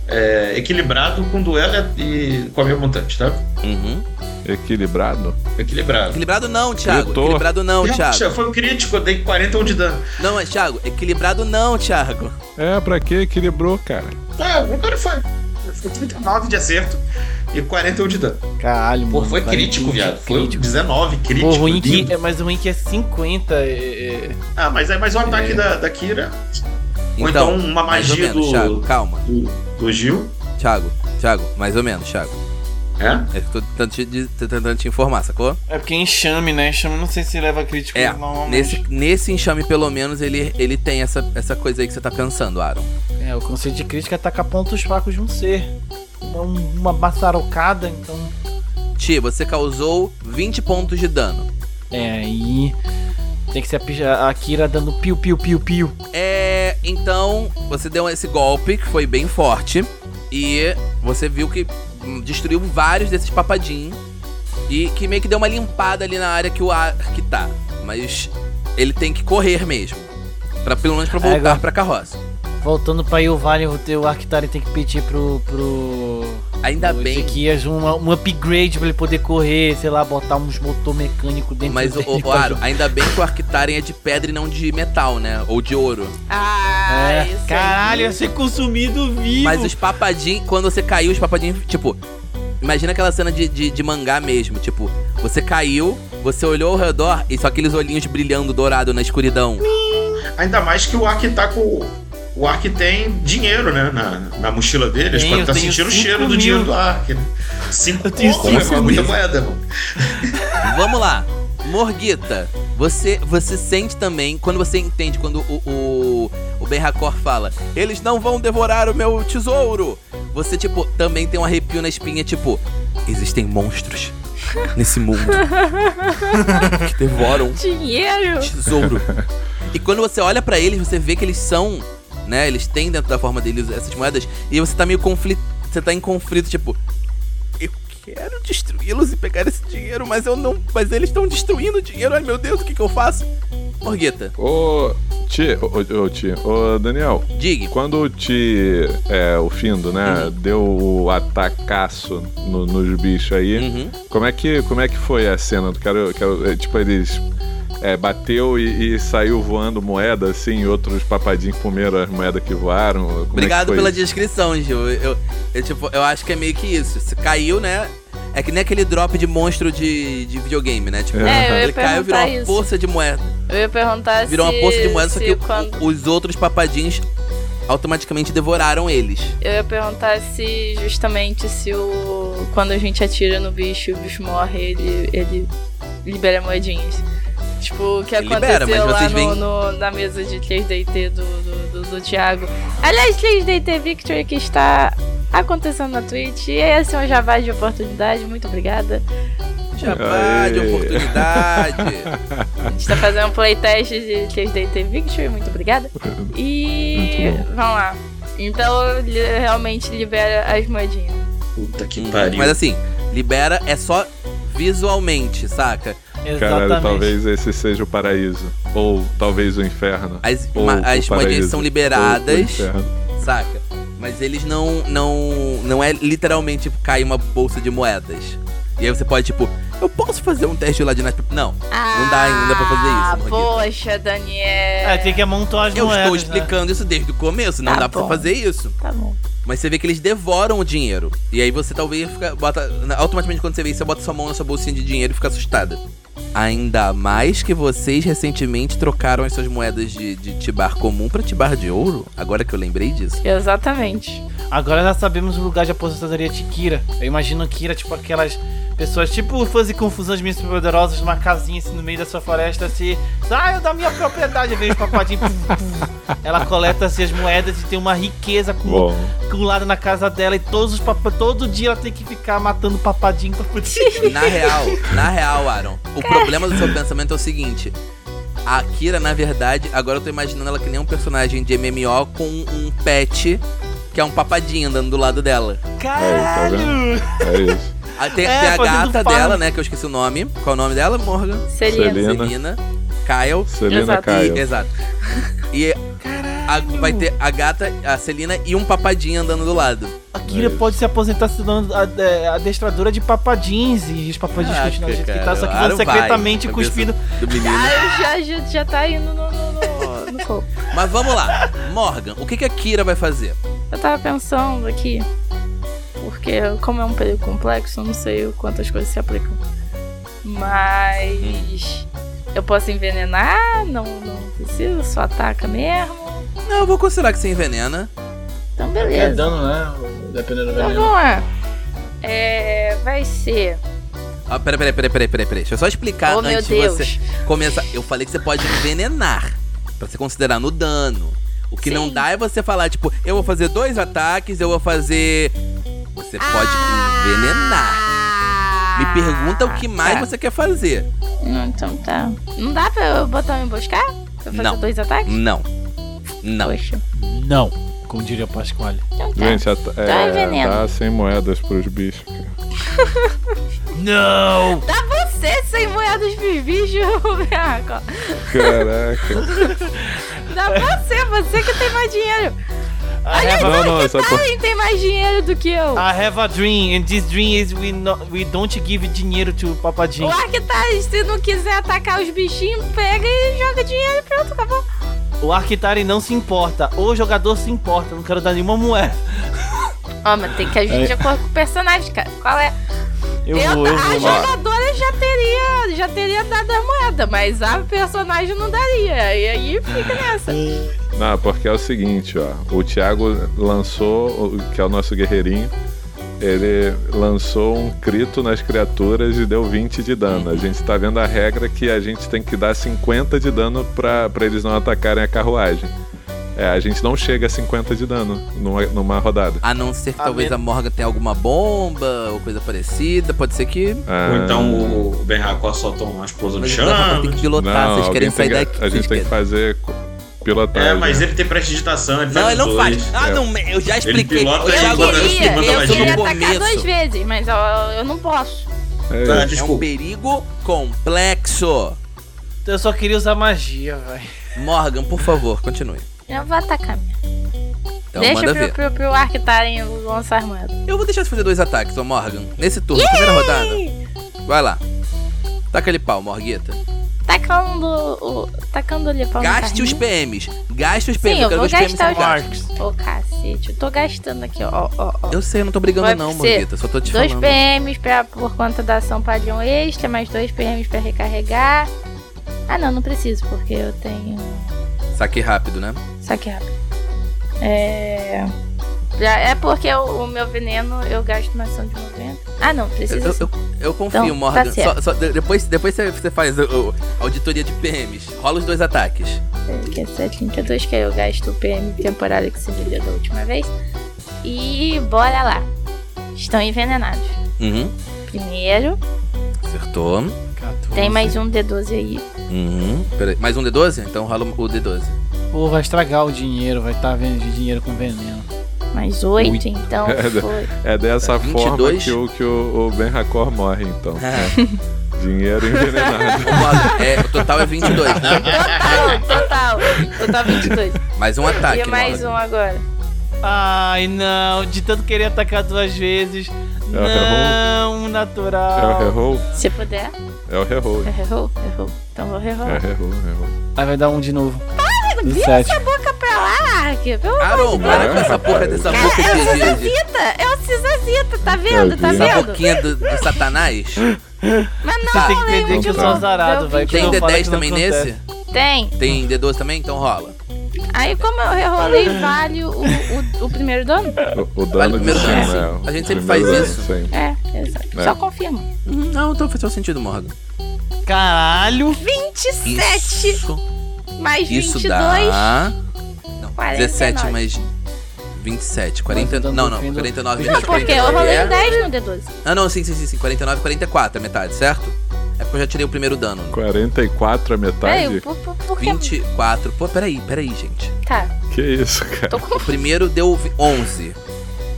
é, equilibrado com duelo e com a minha montante, tá? Uhum. Equilibrado? Equilibrado. Equilibrado não, Thiago. Gritou. Equilibrado não, Puxa, Thiago. foi um crítico, eu dei 41 de dano. Não, mas Thiago, equilibrado não, Thiago. É, pra que equilibrou, cara? Ah, o cara foi. Foi 39 de acerto e 41 de dano. Caralho, Pô, mano. foi vai crítico, viado. Foi crítico. 19 crítico. Pô, ruim que, lindo. é, mas o ruim que é 50. É, é- Ah, mas é mais um ataque É. da, da Kira. Ou então uma mais ou magia menos, do- Thiago, calma. Do, do Gil. Thiago, Thiago, mais ou menos, Thiago. É? É que eu tô tentando te, tô tentando te informar, sacou? é porque enxame, né? Enxame não sei se leva crítico É, normalmente. nesse, nesse enxame, pelo menos, ele, ele tem essa, essa coisa aí que você tá pensando, Aaron. É, o conceito de crítica é atacar pontos fracos de um ser. Uma, uma maçarocada, então. Ti, você causou 20 pontos de dano. É, aí. Tem que ser a, pija- a Kira dando piu, piu, piu, piu. É. Então, você deu esse golpe que foi bem forte. E você viu que destruiu vários desses papadinhos. E que meio que deu uma limpada ali na área que o Ark tá. Mas ele tem que correr mesmo. Pra, pelo menos pra É, voltar agora- pra carroça. Voltando pra Ilvali, o teu Arctari tem que pedir pro. pro. Ainda bem. Ezequias uma, um upgrade pra ele poder correr, sei lá, botar uns motor mecânico dentro Mas, o, dele. o, o pra Aro, ainda bem que o Arctaren é de pedra e não de metal, né? Ou de ouro. Ah, É, isso caralho, ia ser consumido vivo. Mas os papadinhos, quando você caiu, os papadinhos, tipo. Imagina aquela cena de, de, de mangá mesmo. Tipo, você caiu, você olhou ao redor e só aqueles olhinhos brilhando dourado na escuridão. Ainda mais que o Ark tá com. O Ark tem dinheiro, né? Na, na mochila dele. Eles podem estar tenho sentindo o cheiro do mil. dinheiro do Ark. Né? Cinco Eu tenho conto, né? cinco É muita moeda, mano. Vamos lá. Morguita, você, você sente também, quando você entende, quando o, o, o Ben Hakor fala, eles não vão devorar o meu tesouro. Você, tipo, também tem um arrepio na espinha, tipo, existem monstros nesse mundo que devoram Dinheiro. tesouro. E quando você olha pra eles, você vê que eles são, né? Eles têm dentro da forma deles essas moedas. E você tá meio conflito. Você tá em conflito, tipo. Eu quero destruí-los e pegar esse dinheiro, mas eu não. Mas eles estão destruindo o dinheiro. Ai meu Deus, o que, que eu faço? Morgueta, Ô, Ti, ô, ô, Ti, ô, Daniel, diga. quando o Ti, é, o Findo, né, Uhum. deu o atacaço no- nos bichos aí, Uhum. como, é que, como é que foi a cena? Quero, quero, é, tipo, eles é, bateu e, e saiu voando moeda, assim, e outros papadinhos comeram as moedas que voaram? Como é que Obrigado pela isso? descrição, Gil. Eu, eu, eu, tipo, eu acho que é meio que isso. Você caiu, né? É que nem aquele drop de monstro de, de videogame, né? Tipo, É, eu ia ele caiu e virou uma isso. poça de moeda. Eu ia perguntar Virou se... uma poça de moeda, só se que quando... os outros papadinhos automaticamente devoraram eles. Eu ia perguntar se justamente se o. Quando a gente atira no bicho e o bicho morre, ele, ele libera moedinhas. Tipo, o que Ele aconteceu libera, mas lá vocês no, no- na mesa de 3DT do, do, do, do Thiago. Aliás, 3DT Victory que está acontecendo na Twitch. E esse é um jabá de oportunidade. Muito obrigada. Jabá de oportunidade. A gente tá fazendo um playtest de 3DT Victory. Muito obrigada. E. Muito. Vamos lá. Então, realmente libera as moedinhas. Puta que Hum, pariu. Mas assim, libera é só visualmente, saca? Caralho, talvez esse seja o paraíso. Ou talvez o inferno. As, Ou o as são liberadas, saca? Mas eles não, não, não é literalmente tipo, cair uma bolsa de moedas. E aí você pode, tipo, eu posso fazer um teste lá de Night Não, não dá ainda pra fazer Ah, isso, Morguito. poxa, Daniel. É, tem que amontoar as Eu moedas. estou né? explicando isso desde o começo, não Tá dá pra bom. fazer isso. Tá bom. Mas você vê que eles devoram o dinheiro. E aí você talvez fica, bota. Automaticamente quando você vê isso, você bota sua mão na sua bolsinha de dinheiro e fica assustada. Ainda mais que vocês recentemente trocaram as suas moedas de, de tibar comum pra tibar de ouro. Agora que eu lembrei disso. Exatamente. Agora já sabemos o lugar de aposentadoria de Kira. Eu imagino Kira, tipo, aquelas pessoas, tipo, fãs e confusões minhas poderosas numa casinha assim no meio da sua floresta, assim. Ah, eu da minha propriedade, vem os papadinhos. pum, pum. Ela coleta assim, as moedas e tem uma riqueza Bom, acumulada na casa dela. E todos os papa... todo dia ela tem que ficar matando papadinho pra poder. Na real, na real, Aaron, o problema do seu pensamento é o seguinte: A Kira, na verdade, agora eu tô imaginando ela que nem um personagem de MMO com um pet que é um papadinho andando do lado dela. Tá Caralho! vendo? É isso. Aí tem, É, tem a gata dela, né? Que eu esqueci o nome. Qual é o nome dela, Morgan? Selena. Selena. Celina. Kyle. Celina Exato. Caio. Exato. E a- vai ter a gata, a Celina e um papadinho andando do lado. A Kira É pode se aposentar se a- é, adestradora de papadins e os papadins continuam do jeito que tá, só que claro vão vai. secretamente Cabeça cuspindo. Do menino. Ah, já, já, já tá indo no, no, no, no corpo. Mas vamos lá. Morgan, o que, que a Kira vai fazer? Eu tava pensando aqui, porque como é um período complexo, eu não sei quantas coisas se aplicam. Mas eu posso envenenar, não, não preciso, só ataca mesmo. Não, eu vou considerar que você envenena. Então É beleza. dano, né? Dependendo do Então veneno. vamos lá. É, vai ser. Ah, peraí, peraí, peraí, peraí, peraí, peraí. Deixa eu só explicar oh antes de você começar. Eu falei que você pode envenenar. Pra você considerar no dano. O que não Sim. dá é você falar, tipo, eu vou fazer dois ataques, eu vou fazer. Você pode envenenar. Me pergunta o que mais tá. você quer fazer. Não, então tá. Não dá pra eu botar uma emboscar? Pra fazer Não. dois ataques? Não. Não. Poxa. Não, como diria o Pasquale. Então tá. Gente, at- é, veneno. dá 100 moedas pros bichos. Não! Dá você sem moedas pros bichos. Caraca. Dá você, você que tem mais dinheiro. I have, Não, a, não, tem mais dinheiro do que eu? I have a dream, and this dream is we, no, we don't give dinheiro to papadinho. O Arctaz, se não quiser atacar os bichinhos, pega e joga dinheiro e pronto, acabou. O Arquitari não se importa, o jogador se importa, não quero dar nenhuma moeda. Ó, mas tem que agir de acordo com o personagem, cara. Qual é? Eu, Eu- vou, eu a vou. jogadora já teria, já teria dado a moeda, mas a personagem não daria. E aí fica nessa. Não, porque é o seguinte, ó. O Thiago lançou, que é o nosso guerreirinho, ele lançou um crito nas criaturas e deu 20 de dano. A gente tá vendo a regra que a gente tem que dar 50 de dano pra, pra eles não atacarem a carruagem. É, a gente não chega a 50 de dano numa, numa rodada. A não ser que A talvez men- a Morgan tenha alguma bomba ou coisa parecida. Pode ser que. Ah, Ou então o Ben Hakor soltou uma explosão de chama. tem que pilotar. não, Vocês querem sair que- daqui. A gente tem que fazer É, mas ele tem prestidigitação, ele Não, faz ele não os faz. dois. Ah, É. não, eu já expliquei. pilota Ô, e Eu agora queria, ele manda eu queria atacar duas vezes, mas eu, eu não posso. É Tá, isso. É um perigo complexo. Eu só queria usar magia, velho. Morgan, por favor, continue. Eu vou atacar mesmo. Então Deixa manda pro, ver. pro, pro Arctaren lançar moeda. Eu vou deixar você fazer dois ataques, ô Morgan. Nesse turno, primeira rodada. Vai lá. Taca ele pau, Morguita. Tacando o. Tacando ali no Gaste os. PMs. Gaste os Sim, PMs. eu quero vou gastar os gastos. Ô, cacete, eu tô gastando aqui, ó, ó, ó. Eu sei, eu não tô brigando Vai não, Morguita. Só tô te Dois falando. PMs pra, por conta da ação padrão extra, mais dois PMs pra recarregar. Ah, não, não preciso, porque eu tenho. Saque rápido, né? Saque rápido. É. Já é porque o, o meu veneno eu gasto uma ação de movimento. Ah, não, Eu, precisa eu, eu, eu confio, Então, tá Morgan. certo. Só- só de- depois, depois você, você faz o, o- auditoria de PMs. Rola os dois ataques. Que é 732, que aí eu gasto o PM temporário que se me deu da última vez. E bora lá. Estão envenenados. Uhum. Primeiro, Acertou. tem mais um D12 aí. Uhum. Peraí. Mais um D12? Então rola o D12. Pô, vai estragar o dinheiro, vai estar vendo de dinheiro com veneno. Mais oito, Oito. então É, foi. É dessa É, forma 22. que o, que o, o Ben Hakor morre, então. Ah. Dinheiro envenenado. É, o total é 22, né? Total, total. Total 22. Mais um ataque, e mais um agora. Ai, não, de tanto querer atacar duas vezes. É o não, É o natural. reroll? Se puder. É o reroll. Errou, errou. Então vou É rerolar. reroll, reroll. Aí vai dar um de novo. Do Vira essa boca pra lá, Ark. Aron, para com essa porra dessa boca É o Cisazita, é o Cisazita, tá vendo? Tá vi. essa vendo? boquinha do, do satanás. Mas não, Tá. Tem que entender que eu sou azarado, velho. Tem quando eu falo D10 que não também acontece. nesse? Tem. Tem D12 também? Então rola. Aí como eu rerolei, vale o, o, o primeiro dano? O, o Vale dano o de primeiro cima, dano. é. A gente o sempre faz dano, isso. sim. É, exato. É. Só confirma. Não, então faz todo sentido, Morgan. Caralho. 27 Isso, mais 22. isso dá... Não, 49. 17 mais 27, 40... Nossa, Não, não, dando 49 Não, Não, metade, porque eu 49 rolei é... um 10 no D12. Ah, não, sim, sim, sim, sim, 49, 44 é metade, certo? É porque eu já tirei o primeiro dano. 44 a Peraí, metade? por, por, por que... 24. Pô, peraí, peraí, gente. Tá, Que isso, cara? tô com... O primeiro deu vi- 11.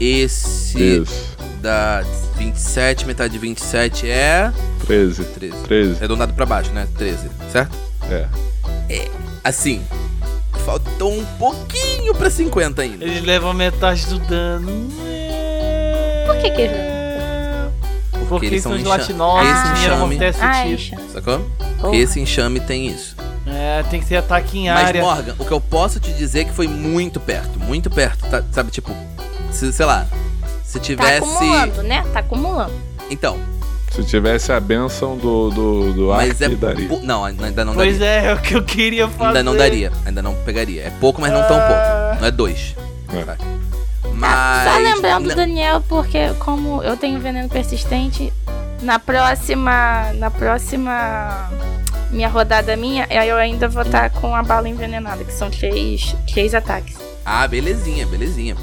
Esse Isso. da 27, metade de 27 é. 13. 13. 13. Arredondado pra baixo, né? 13, certo? É. Assim, faltou um pouquinho pra 50 ainda. Eles levam metade do dano. Por que que- Porque, eles eles são gelatinosos, esse o dinheiro enxame- Ah. Sacou? Porra. Esse enxame tem isso. É, tem que ser ataque em Mas, área. Morgan, o que eu posso te dizer é que foi muito perto. Muito perto, tá? Sabe, tipo, se, sei lá. Se Tá tivesse. acumulando, né? Tá acumulando. então, Se tivesse a benção do, do, do mas Ark, é. daria. Não, ainda não Pois daria. é, é o que eu queria fazer. Ainda não daria. Ainda não pegaria. É pouco, mas não tão pouco. Não é dois. É. Ah, Mas. Só lembrando, não- Daniel, porque como eu tenho veneno persistente, na próxima. Na próxima. Minha rodada minha, eu ainda vou estar com a bala envenenada, que são três, três ataques. Ah, belezinha, belezinha.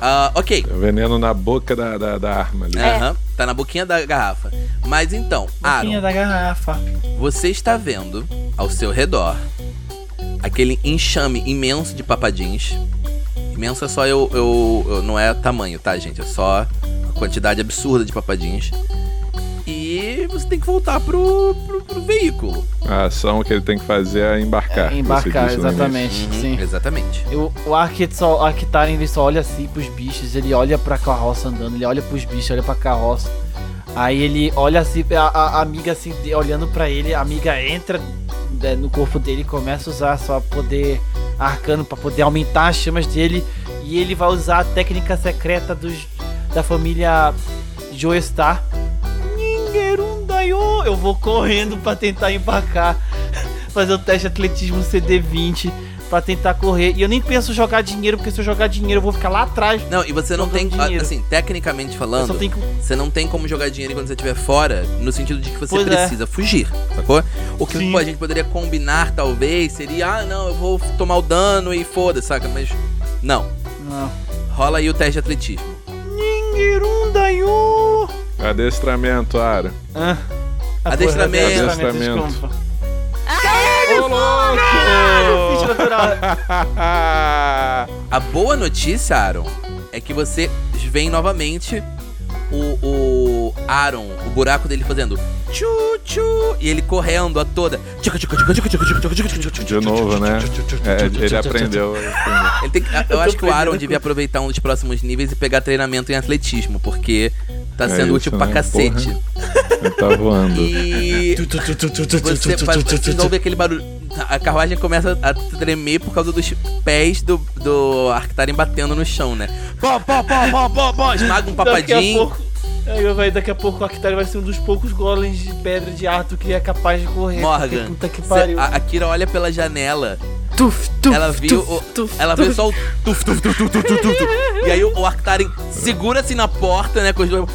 Ah, ok. Veneno na boca da, da, da arma ali. É. Aham. Tá na boquinha da garrafa. Mas então, Boquinha Aaron, da garrafa. você está vendo ao seu redor aquele enxame imenso de papadins. Imenso é só eu, eu, eu- Não é tamanho, tá, gente? É só a quantidade absurda de papadins. Você tem que voltar pro, pro, pro veículo. A ação que ele tem que fazer é embarcar. É, embarcar, exatamente. Uhum, Sim. Exatamente. Eu- o Arctaren, ele só olha assim pros bichos, ele olha pra carroça andando, ele olha pros bichos, olha pra carroça. Aí ele olha assim, a, a- amiga assim, olhando pra ele, a amiga entra né, no corpo dele e começa a usar só poder arcano pra poder aumentar as chamas dele. E ele vai usar a técnica secreta dos, da família Joestar. Eu vou correndo pra tentar embarcar. Fazer o teste de atletismo CD20 pra tentar correr. E eu nem penso jogar dinheiro, porque se eu jogar dinheiro eu vou ficar lá atrás. Não, e você não tem. Jogando dinheiro. Assim, tecnicamente falando. que. Você não tem como jogar dinheiro quando você estiver fora, no sentido de que você Pois é. precisa fugir, sacou? O que Sim. a gente poderia combinar, talvez, seria, ah, não, eu vou tomar o dano e foda, saca? Mas, não. Não. Rola aí o teste de atletismo. Ningerundayo! Adestramento, Ara. Ah. Adestramento. Adestramento. desculpa. Ô, louco! A boa notícia, Aaron, é que você vem novamente o, o Aaron, o buraco dele fazendo tchu tchu e ele correndo a toda. De novo, né? É, ele aprendeu. ele aprendeu. Ele tem que- eu acho que o Aaron devia aproveitar um dos próximos níveis e pegar treinamento em atletismo, porque tá É sendo isso, útil pra né? cacete. Ele tá voando. E você, faz- você ouve aquele barulho. A carruagem começa a tremer por causa dos pés do, do Arctaren batendo no chão, né? Pó, pó, pó, pó, pó, pó. Esmaga um Daqui a papadinho. Aí, vai, daqui a pouco o Arctari vai ser um dos poucos golems de pedra de Arthur que é capaz de correr. Morgan, Puta que cê- pariu. a, a Kira olha pela janela. Tuf, tuf, ela viu, tuf, o- tuf, ela tuf. viu só o tuf, tuf, tuf, tuf, tuf, tuf, tuf. E aí o, o Arctaren segura assim na porta, né? Com os dois.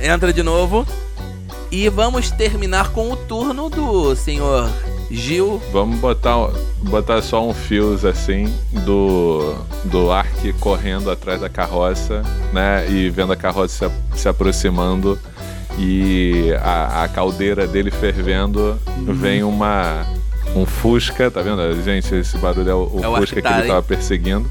Entra de novo. E vamos terminar com o turno do senhor Gil. Vamos botar, botar só um fios assim do, do Ark correndo atrás da carroça, né? E vendo a carroça se, se aproximando e a, a caldeira dele fervendo, vem uma. Um Fusca, tá vendo? Gente, esse barulho é o, o É o Fusca que ele tava perseguindo.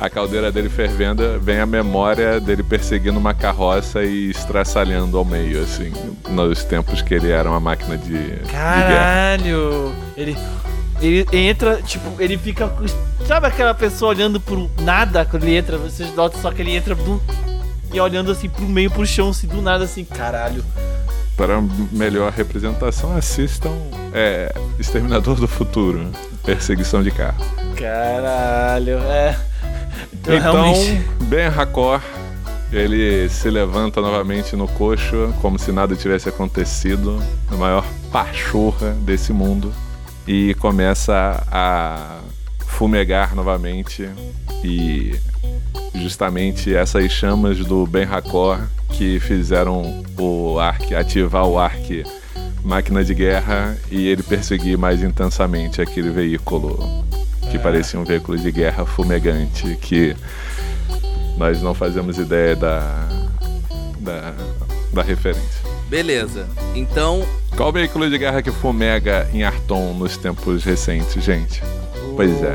A caldeira dele fervendo, vem a memória dele perseguindo uma carroça e estraçalhando ao meio, assim, nos tempos que ele era uma máquina de, de. Caralho! Ele, ele entra, tipo, ele fica. Sabe aquela pessoa olhando pro nada quando ele entra? Vocês notam só que ele entra do, e olhando assim pro meio, pro chão, assim, do nada, assim, caralho. Para melhor representação, assistam é, Exterminador do Futuro Perseguição de carro. Caralho, é. Então, Então, realmente. Ben Hakor ele se levanta novamente no coxo, como se nada tivesse acontecido, a maior pachorra desse mundo, e começa a fumegar novamente. E justamente essas chamas do Ben Hakor que fizeram o Ark ativar o Ark máquina de guerra e ele perseguir mais intensamente aquele veículo que parecia um veículo de guerra fumegante que nós não fazemos ideia da, da, da referência. Beleza. Então, Qual o veículo de guerra que fumega em Arton nos tempos recentes, gente? Pois é.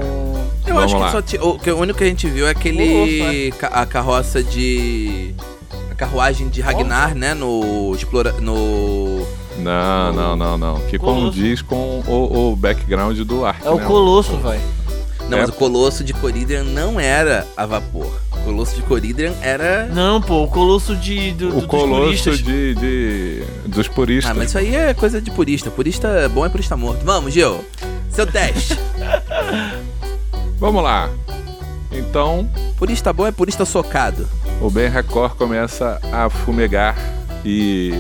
Eu Vamos acho lá. que, só ti- o, que o único que a gente viu é aquele. ca- a carroça de. A carruagem de Ragnar, né? No. Explora, no. Não, não, não, não. Que Colosso. condiz com o, o background do Ark. É o né? Colosso, vai. Não, É. mas o Colosso de Coridrian não era a vapor. O Colosso de Coridrian era. Não, pô, o Colosso de, do, do- O dos Colosso puristas. de, de- dos puristas. Ah, mas isso aí é coisa de purista. Purista bom é purista morto. Vamos, Gil. Seu teste. Vamos lá. Então, purista bom é purista socado. o Ben Record começa a fumegar e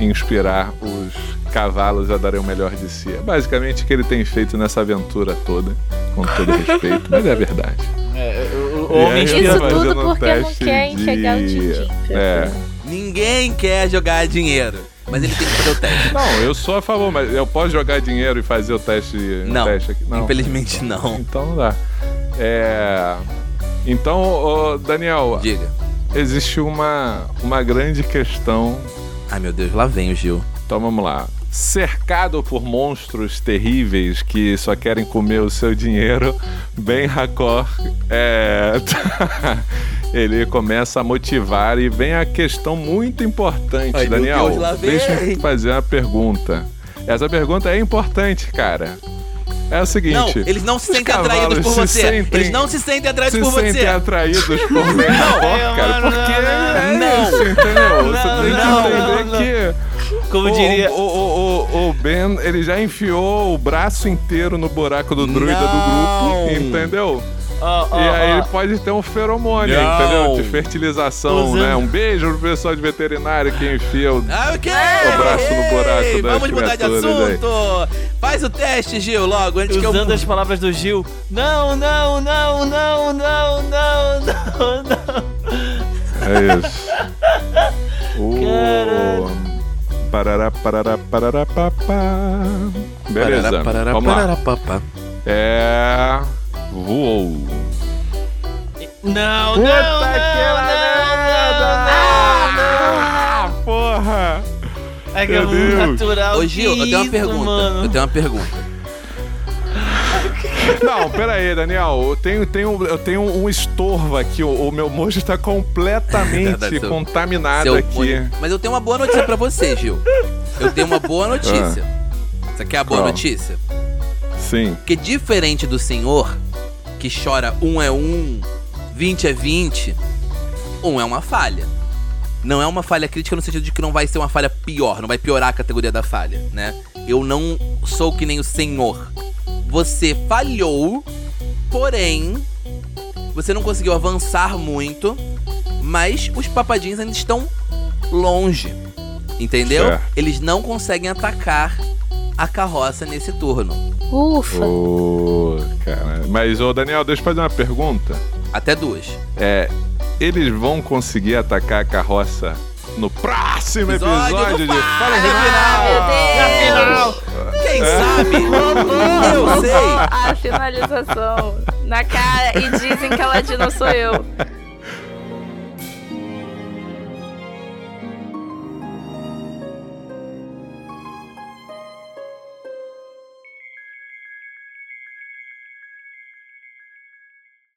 inspirar os cavalos a darem o melhor de si. É basicamente o que ele tem feito nessa aventura toda, com todo respeito, mas é verdade. É, o, o homem Isso tá tudo um porque não quer enxergar o de- din-din. É. Ninguém quer jogar dinheiro. Mas ele tem que fazer o teste. Não, eu sou a favor, mas eu posso jogar dinheiro e fazer o teste, Não, teste aqui? Não. Infelizmente não. Então não dá. É. Então, ô, Daniel, Diga. existe uma, uma grande questão. Ai meu Deus, lá vem o Gil. Então vamos lá. Cercado por monstros terríveis que só querem comer o seu dinheiro, Ben Hakor é, ele começa a motivar e vem a questão muito importante, Ai, Daniel. Deixa eu te fazer uma pergunta. Essa pergunta é importante, cara. É o seguinte. Não, eles não se sentem atraídos por se você. sentem- Eles não se sentem atraídos se por sentem você. atraídos por Ben Hakor, É, cara, porque não, é não. isso, entendeu? Você Não, tem que não, entender não, que Como o, diria. o, o, o, o Ben, ele já enfiou o braço inteiro no buraco do druida Não. do grupo, entendeu? ó, ó, e aí ó, ele pode ter um feromônio, Não. entendeu? De fertilização, Usando- né? Um beijo pro pessoal de veterinário que enfia o... Ah, ok! O braço no buraco Ei, das Vamos mudar de criaturas aí. assunto. Faz o teste, Gil, logo, antes que eu... Usando as palavras do Gil. Não, não, não, não, não, não, não, não. É isso. Caralho. Parará, parará, parará, papá. Beleza, Parará, parará, vamos lá. parará, papá. É... Voou. Não, Puta não, não, que não, Ah, porra! não. É que é Meu muito Deus. natural. Ô, Gil, que eu tenho uma pergunta. Mano. Eu tenho uma pergunta. Não, pera aí, Daniel. Eu tenho, tenho, eu tenho um estorvo aqui. O, o meu mojo está completamente Verdade, seu- contaminado Seu aqui. molho. Mas eu tenho uma boa notícia pra você, Gil. Eu tenho uma boa notícia. Você quer a boa Qual? notícia? Sim. Porque diferente do senhor, que chora um é um, 20 é 20, um é uma falha. Não é uma falha crítica no sentido de que não vai ser uma falha pior, não vai piorar a categoria da falha, né? Eu não sou que nem o senhor. Você falhou, porém, você não conseguiu avançar muito, mas os papadinhos ainda estão longe. Entendeu? Certo. Eles não conseguem atacar a carroça nesse turno. Ufa. Cara. Mas, ô, Daniel, deixa eu fazer uma pergunta. Até duas. É. Eles vão conseguir atacar a carroça no próximo Episódio episódio, de Fala Final! Final! Meu Deus! Quem É. sabe? Eu sei! A finalização na cara e dizem que a Ladina sou eu.